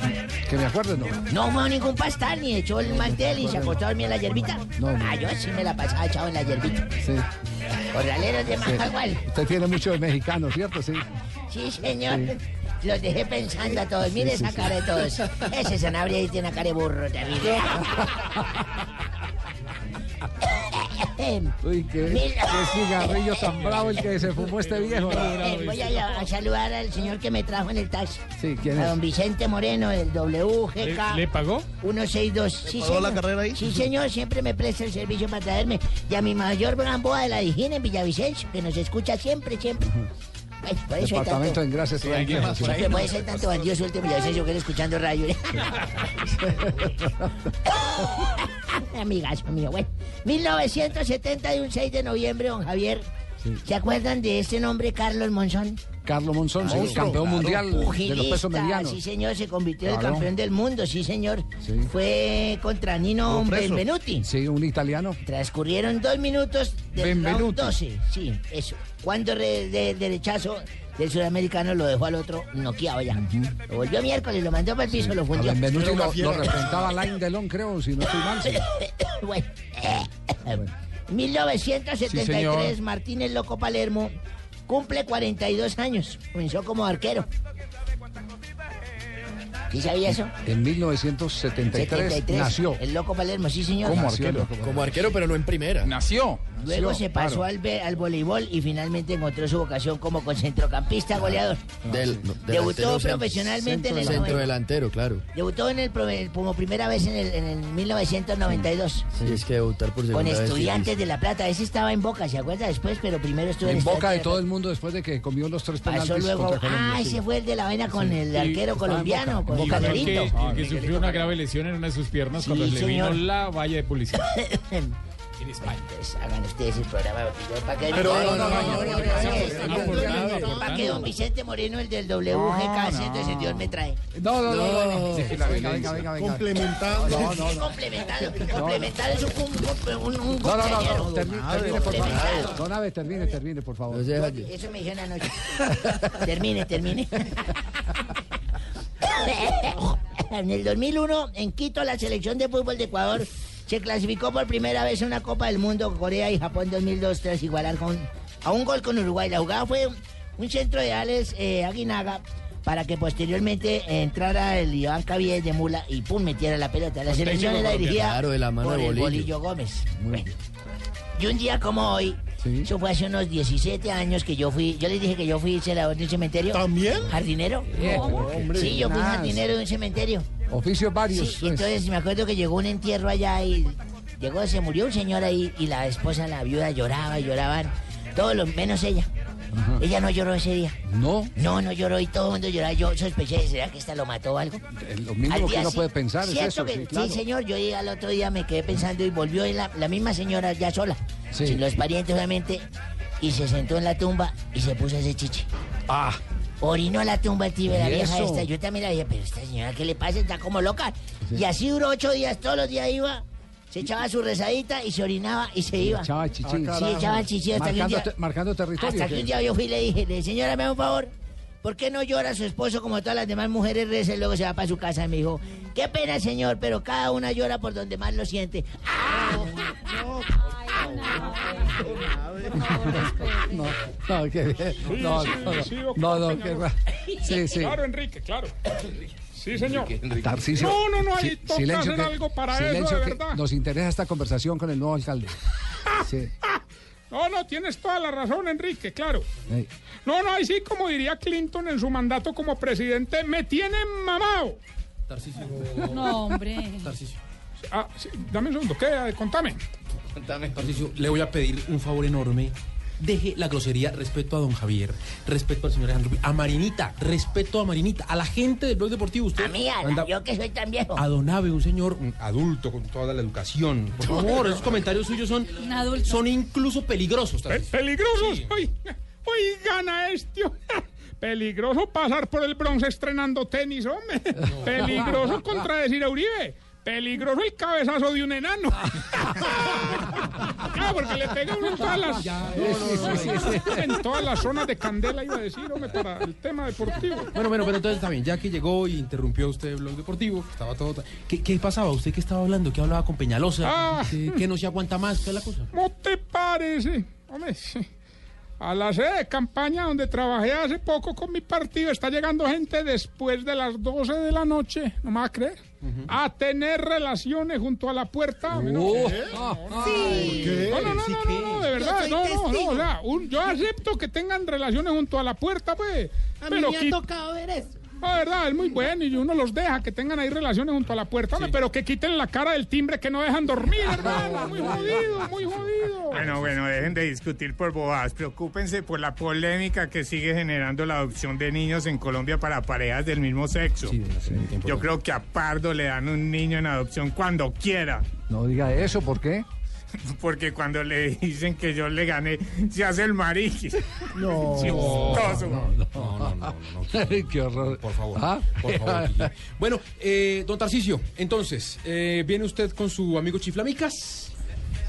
S3: que me acuerdo, no.
S31: No fumó ningún pastal ni echó el mantel y se acostó a dormir en la hierbita.
S3: No, no.
S31: Ah, yo sí me la pasaba echado en la hierbita.
S3: Sí.
S31: Corraleros de
S3: sí.
S31: Majagual.
S3: Usted tiene muchos mexicanos, ¿cierto? Sí.
S31: Sí, señor.
S3: Sí.
S31: Los dejé pensando a todos. Mire
S3: Sí, sí,
S31: esa
S3: sí.
S31: cara de todos. Ese Sanabria ahí tiene una cara de burro terrible.
S3: Uy, qué,
S31: Mira.
S3: qué cigarrillo tan bravo el que se fumó este viejo.
S31: Eh, voy a, a saludar al señor que me trajo en el taxi.
S3: Sí, ¿quién
S31: A
S3: es?
S31: don Vicente Moreno, del WGK.
S14: ¿Le- le pagó?
S31: 162. Sí,
S14: pagó la carrera ahí?
S31: Sí, señor, siempre me presta el servicio para traerme. Y a mi mayor Gamboa de la Dijín en Villavicencio, que nos escucha siempre, siempre. Bueno, por eso hay
S3: Departamento
S31: tanto,
S3: en gracias.
S31: Sí, Siempre puede ser tanto bandido suelto en Villavicencio que él escuchando radio. Amigazo mío, bueno. 1970 y un 6 de noviembre, don Javier. ¿Se acuerdan de ese nombre, Carlos Monzón?
S3: Carlos Monzón, sí, campeón
S31: claro.
S3: mundial de los pesos medianos.
S31: Sí, señor, se convirtió en el
S3: Claro.
S31: campeón del mundo, sí, señor.
S3: Sí.
S31: Fue contra Nino. Benvenuti.
S3: Sí, un italiano.
S31: Transcurrieron dos minutos del round
S3: Benvenuti.
S31: 12. Sí, eso. Cuando re- de- derechazo del sudamericano lo dejó al otro noqueado ya. Lo volvió miércoles, lo mandó para el piso, lo
S3: A
S31: fundió.
S3: Benvenuti lo, lo representaba Alain Delon, creo, si no estoy mal. sí.
S31: bueno. 1973,
S3: Sí, señor.
S31: Martínez Loco Palermo cumple 42 años. Comenzó como arquero. ¿Sí sabía eso?
S3: En 1973
S31: 73,
S3: nació.
S31: El Loco Palermo, sí, señor.
S3: Como
S31: Nació
S3: arquero.
S15: Como arquero, pero no en primera.
S11: Nació.
S31: Luego se pasó
S15: claro.
S31: al, ve- al voleibol y finalmente encontró su vocación como con centrocampista goleador.
S15: Del,
S31: Debutó profesionalmente en el
S15: centro
S31: 90.
S15: delantero, claro.
S31: Debutó en el, como primera vez en el, en el 1992.
S15: Sí, es que debutar por segunda
S31: Con
S15: vez.
S31: estudiantes de La Plata. Ese estaba en Boca, ¿se acuerda después? Pero primero estuvo en,
S3: En boca de todo el mundo después de que comió los tres penaltis
S31: Pasó luego.
S3: contra Colombia.
S31: Ah,
S3: sí.
S31: ese fue el de la vaina con el
S14: Y-
S31: arquero colombiano, con
S14: Igual que,
S31: Canerito.
S14: el que sufrió una grave lesión en una de sus piernas
S31: Sí,
S14: cuando le vino la valla de policía.
S31: España. Hagan ustedes el programa para que...
S14: Pero
S31: no, no, no, Para que don Vicente Moreno, el del WGK 162, me trae.
S3: No, no, no. Complementado. No, no,
S31: Complementado. Complementado es un...
S3: No, no, no. Don Aves, termine, termine, por favor.
S31: Eso me dijeron anoche. Termine, termine. En el 2001, en Quito, la selección de fútbol de Ecuador se clasificó por primera vez a una Copa del Mundo, Corea y Japón 2002, tras igualar con, a un gol con Uruguay. La jugada fue un centro de Alex eh, Aguinaga para que posteriormente entrara el Iván Caviedes de Mula y pum, metiera la pelota. La selección era dirigida
S15: Claro, de la mano
S31: por
S15: de
S31: el
S15: Bolillo.
S31: Bolillo Gómez. Bueno. Y un día como hoy, eso fue hace unos 17 años que yo fui, yo les dije que yo fui celador de un cementerio. ¿También? ¿Jardinero?
S3: Hombre.
S31: Sí, yo fui
S3: Nas.
S31: jardinero de un cementerio.
S3: Oficios varios.
S31: Sí, entonces me acuerdo que llegó un entierro allá y llegó, se murió un señor ahí y la esposa, la viuda lloraba y lloraban, todos los, menos ella. Ella no lloró ese día.
S3: No.
S31: No, no lloró y todo el mundo lloraba. Yo sospeché, ¿será que esta lo mató o algo?
S3: Lo mínimo que uno
S31: sí-
S3: puede pensar es eso.
S31: que-
S3: Sí, claro.
S31: señor, yo al otro día, me quedé pensando y volvió la, la misma señora ya sola,
S3: Sí.
S31: sin los parientes obviamente, y se sentó en la tumba y se puso ese chiche.
S3: Ah.
S31: Orinó la tumba el tío, la
S3: ¿Y
S31: vieja
S3: eso?
S31: esta. Yo también la dije, pero esta señora, ¿qué le pasa? Está como loca. Y así duró ocho días, todos los días iba, se echaba su rezadita y se orinaba y se iba.
S3: Echaba el chichín.
S31: Sí, echaba el chichi hasta que un
S3: marcando,
S31: día...
S3: te- marcando territorio.
S31: Hasta que un día yo fui y le dije, le, señora, me da un favor. ¿Por qué no llora su esposo como todas las demás mujeres reza y luego se va para su casa? Y me dijo, qué pena, señor, pero cada una llora por donde más lo siente.
S3: No, no, qué bien. No, no, no, no, no, Sí, sí.
S43: Claro, Enrique, claro. Sí, señor.
S3: Tarcisio.
S43: No, no, no, ahí
S3: si-
S43: toca
S3: silencio
S43: hacer
S3: que-
S43: algo para eso, de verdad.
S3: Nos interesa esta conversación con el nuevo alcalde. Sí.
S43: No, no, tienes toda la razón, Enrique, claro. No, no, ahí sí, como diría Clinton en su mandato como presidente, me tienen mamado.
S10: No, hombre.
S43: Ah, sí, dame un segundo, ¿qué? Contame.
S44: Tarcisio, le voy a pedir un favor enorme. Deje la grosería respeto a don Javier, respeto al señor Alejandro, a Marinita, respeto a Marinita, a la gente del blog deportivo. Usted
S31: A mí, a-
S44: anda-
S31: yo que soy tan viejo.
S44: a Don Ave, un señor un adulto con toda la educación. Por favor, esos comentarios suyos son, son incluso peligrosos.
S43: Pe- peligrosos. Hoy, hoy gana este. Peligroso pasar por el bronce estrenando tenis, hombre. Peligroso contradecir a Uribe. Peligroso el cabezazo de un enano. ah, porque le pega uno en todas las, en todas las zonas de candela, iba a decir, hombre, para el tema deportivo.
S44: Bueno, bueno, pero entonces bien, ya que llegó y interrumpió usted el blog deportivo, estaba todo... ¿Qué, qué pasaba? ¿Usted qué estaba hablando? ¿Qué hablaba con Peñalosa?
S43: Ah.
S44: ¿Qué, qué no se aguanta más? ¿Qué es la cosa?
S43: ¿Cómo te parece? Hombre, sí. a la sede de campaña donde trabajé hace poco con mi partido está llegando gente después de las 12 de la noche, no me vas a creer, a tener relaciones junto a la puerta. no.
S3: Oh.
S43: No, no,
S3: Sí.
S43: No, no, no, no, no, de verdad, no, no, no, o sea, un- yo acepto que tengan relaciones junto a la puerta, pues,
S12: A mí me ha tocado ver eso.
S43: La verdad, es muy bueno y uno los deja que tengan ahí relaciones junto a la puerta, pero que quiten la cara del timbre que no dejan dormir, hermano. Muy jodido, muy jodido.
S45: Bueno, bueno, dejen de discutir por bobadas. Preocúpense por la polémica que sigue generando la adopción de niños en Colombia para parejas del mismo sexo. Yo creo que a Pardo le dan un niño en adopción cuando quiera.
S3: No diga eso, ¿por qué?
S45: Porque cuando le dicen que yo le gané, se hace el mariqui.
S3: No.
S45: Chistoso.
S44: No, no, no, no.
S3: Qué horror.
S44: Por favor,
S3: Ah.
S44: por favor. Bueno, eh, don Tarcisio, entonces, eh, ¿viene usted con su amigo Chiflamicas?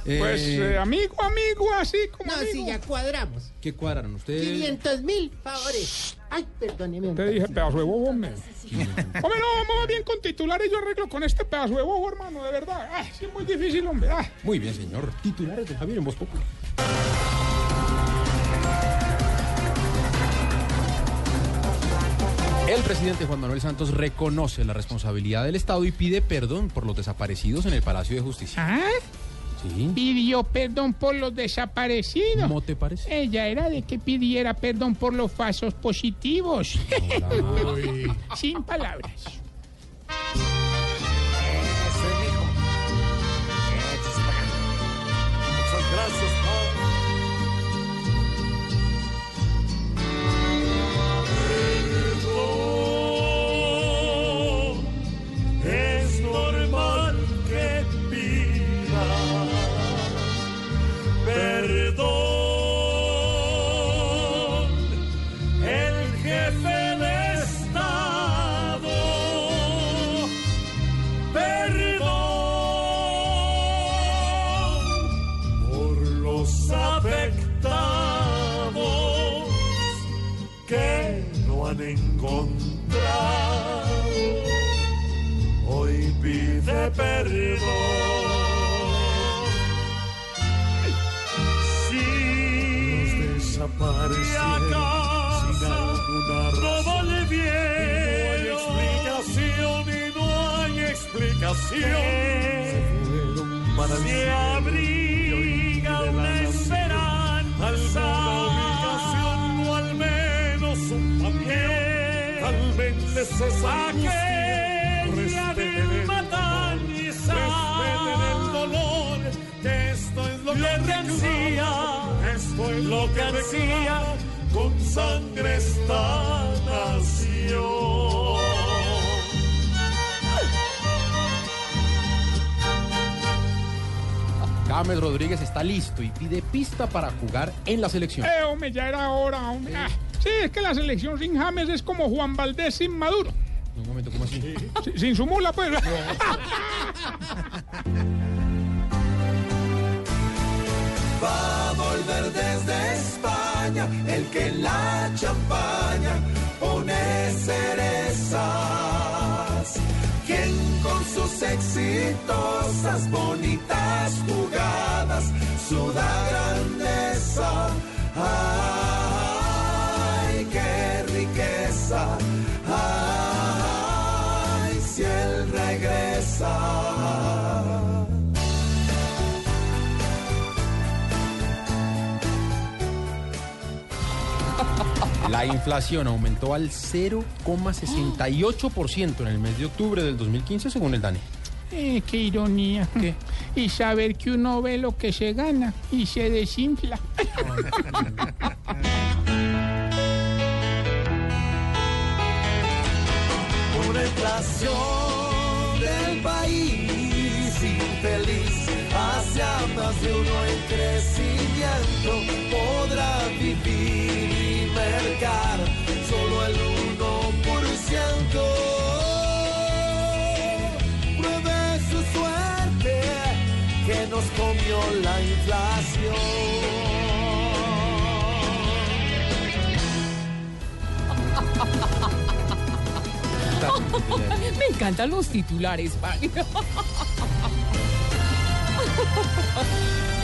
S43: Pues, eh, amigo, amigo, así como
S12: No,
S43: amigo.
S12: sí, ya cuadramos.
S44: ¿Qué cuadraron ustedes?
S12: 500 mil favores. Ay, perdóneme.
S43: Te dije pedazo de bobo, hombre. Hombre, no, vamos bien con titulares. Yo arreglo con este pedazo de bobo, hermano, de verdad. Ay, sí, es muy difícil, hombre. Ay.
S44: Muy bien, señor. Titulares de Javier en Voz Popular. El presidente Juan Manuel Santos reconoce la responsabilidad del Estado y pide perdón por los desaparecidos en el Palacio de Justicia.
S43: ¿Ah?
S44: Sí.
S43: Pidió perdón por los desaparecidos.
S44: ¿Cómo te parece?
S43: Ella era de que pidiera perdón por los falsos positivos. Sin palabras.
S46: Muchas gracias, perdón. Si los desaparecieron sin alguna razón. No volvieron. No hay explicación y no hay explicación. Se fueron para Se abriga una esperanza. Alguna obligación o al menos un papel. Tal vez les es Respeten Esto es lo que hacía. Esto es lo que hacía. con sangre esta nación.
S44: James Rodríguez está listo y pide pista para jugar en la selección.
S43: Eh, hombre, ya era hora, hombre. Ah, sí, es que la selección sin James es como Juan Valdés sin Maduro.
S44: Un momento, ¿cómo así?
S43: Si- sin su mula, pues.
S46: volver desde España el que en la champaña pone cerezas. Quien con sus exitosas, bonitas jugadas suda grandeza. ¡Ay,
S44: La inflación aumentó al 0,68% en el mes de octubre del 2015 según el DANE.
S43: Eh, qué ironía. Y saber que uno ve lo que se gana y se desinfla.
S46: Una inflación del país infeliz hacia más de uno en crecimiento nos comió la inflación.
S47: Me encantan los titulares, Mario.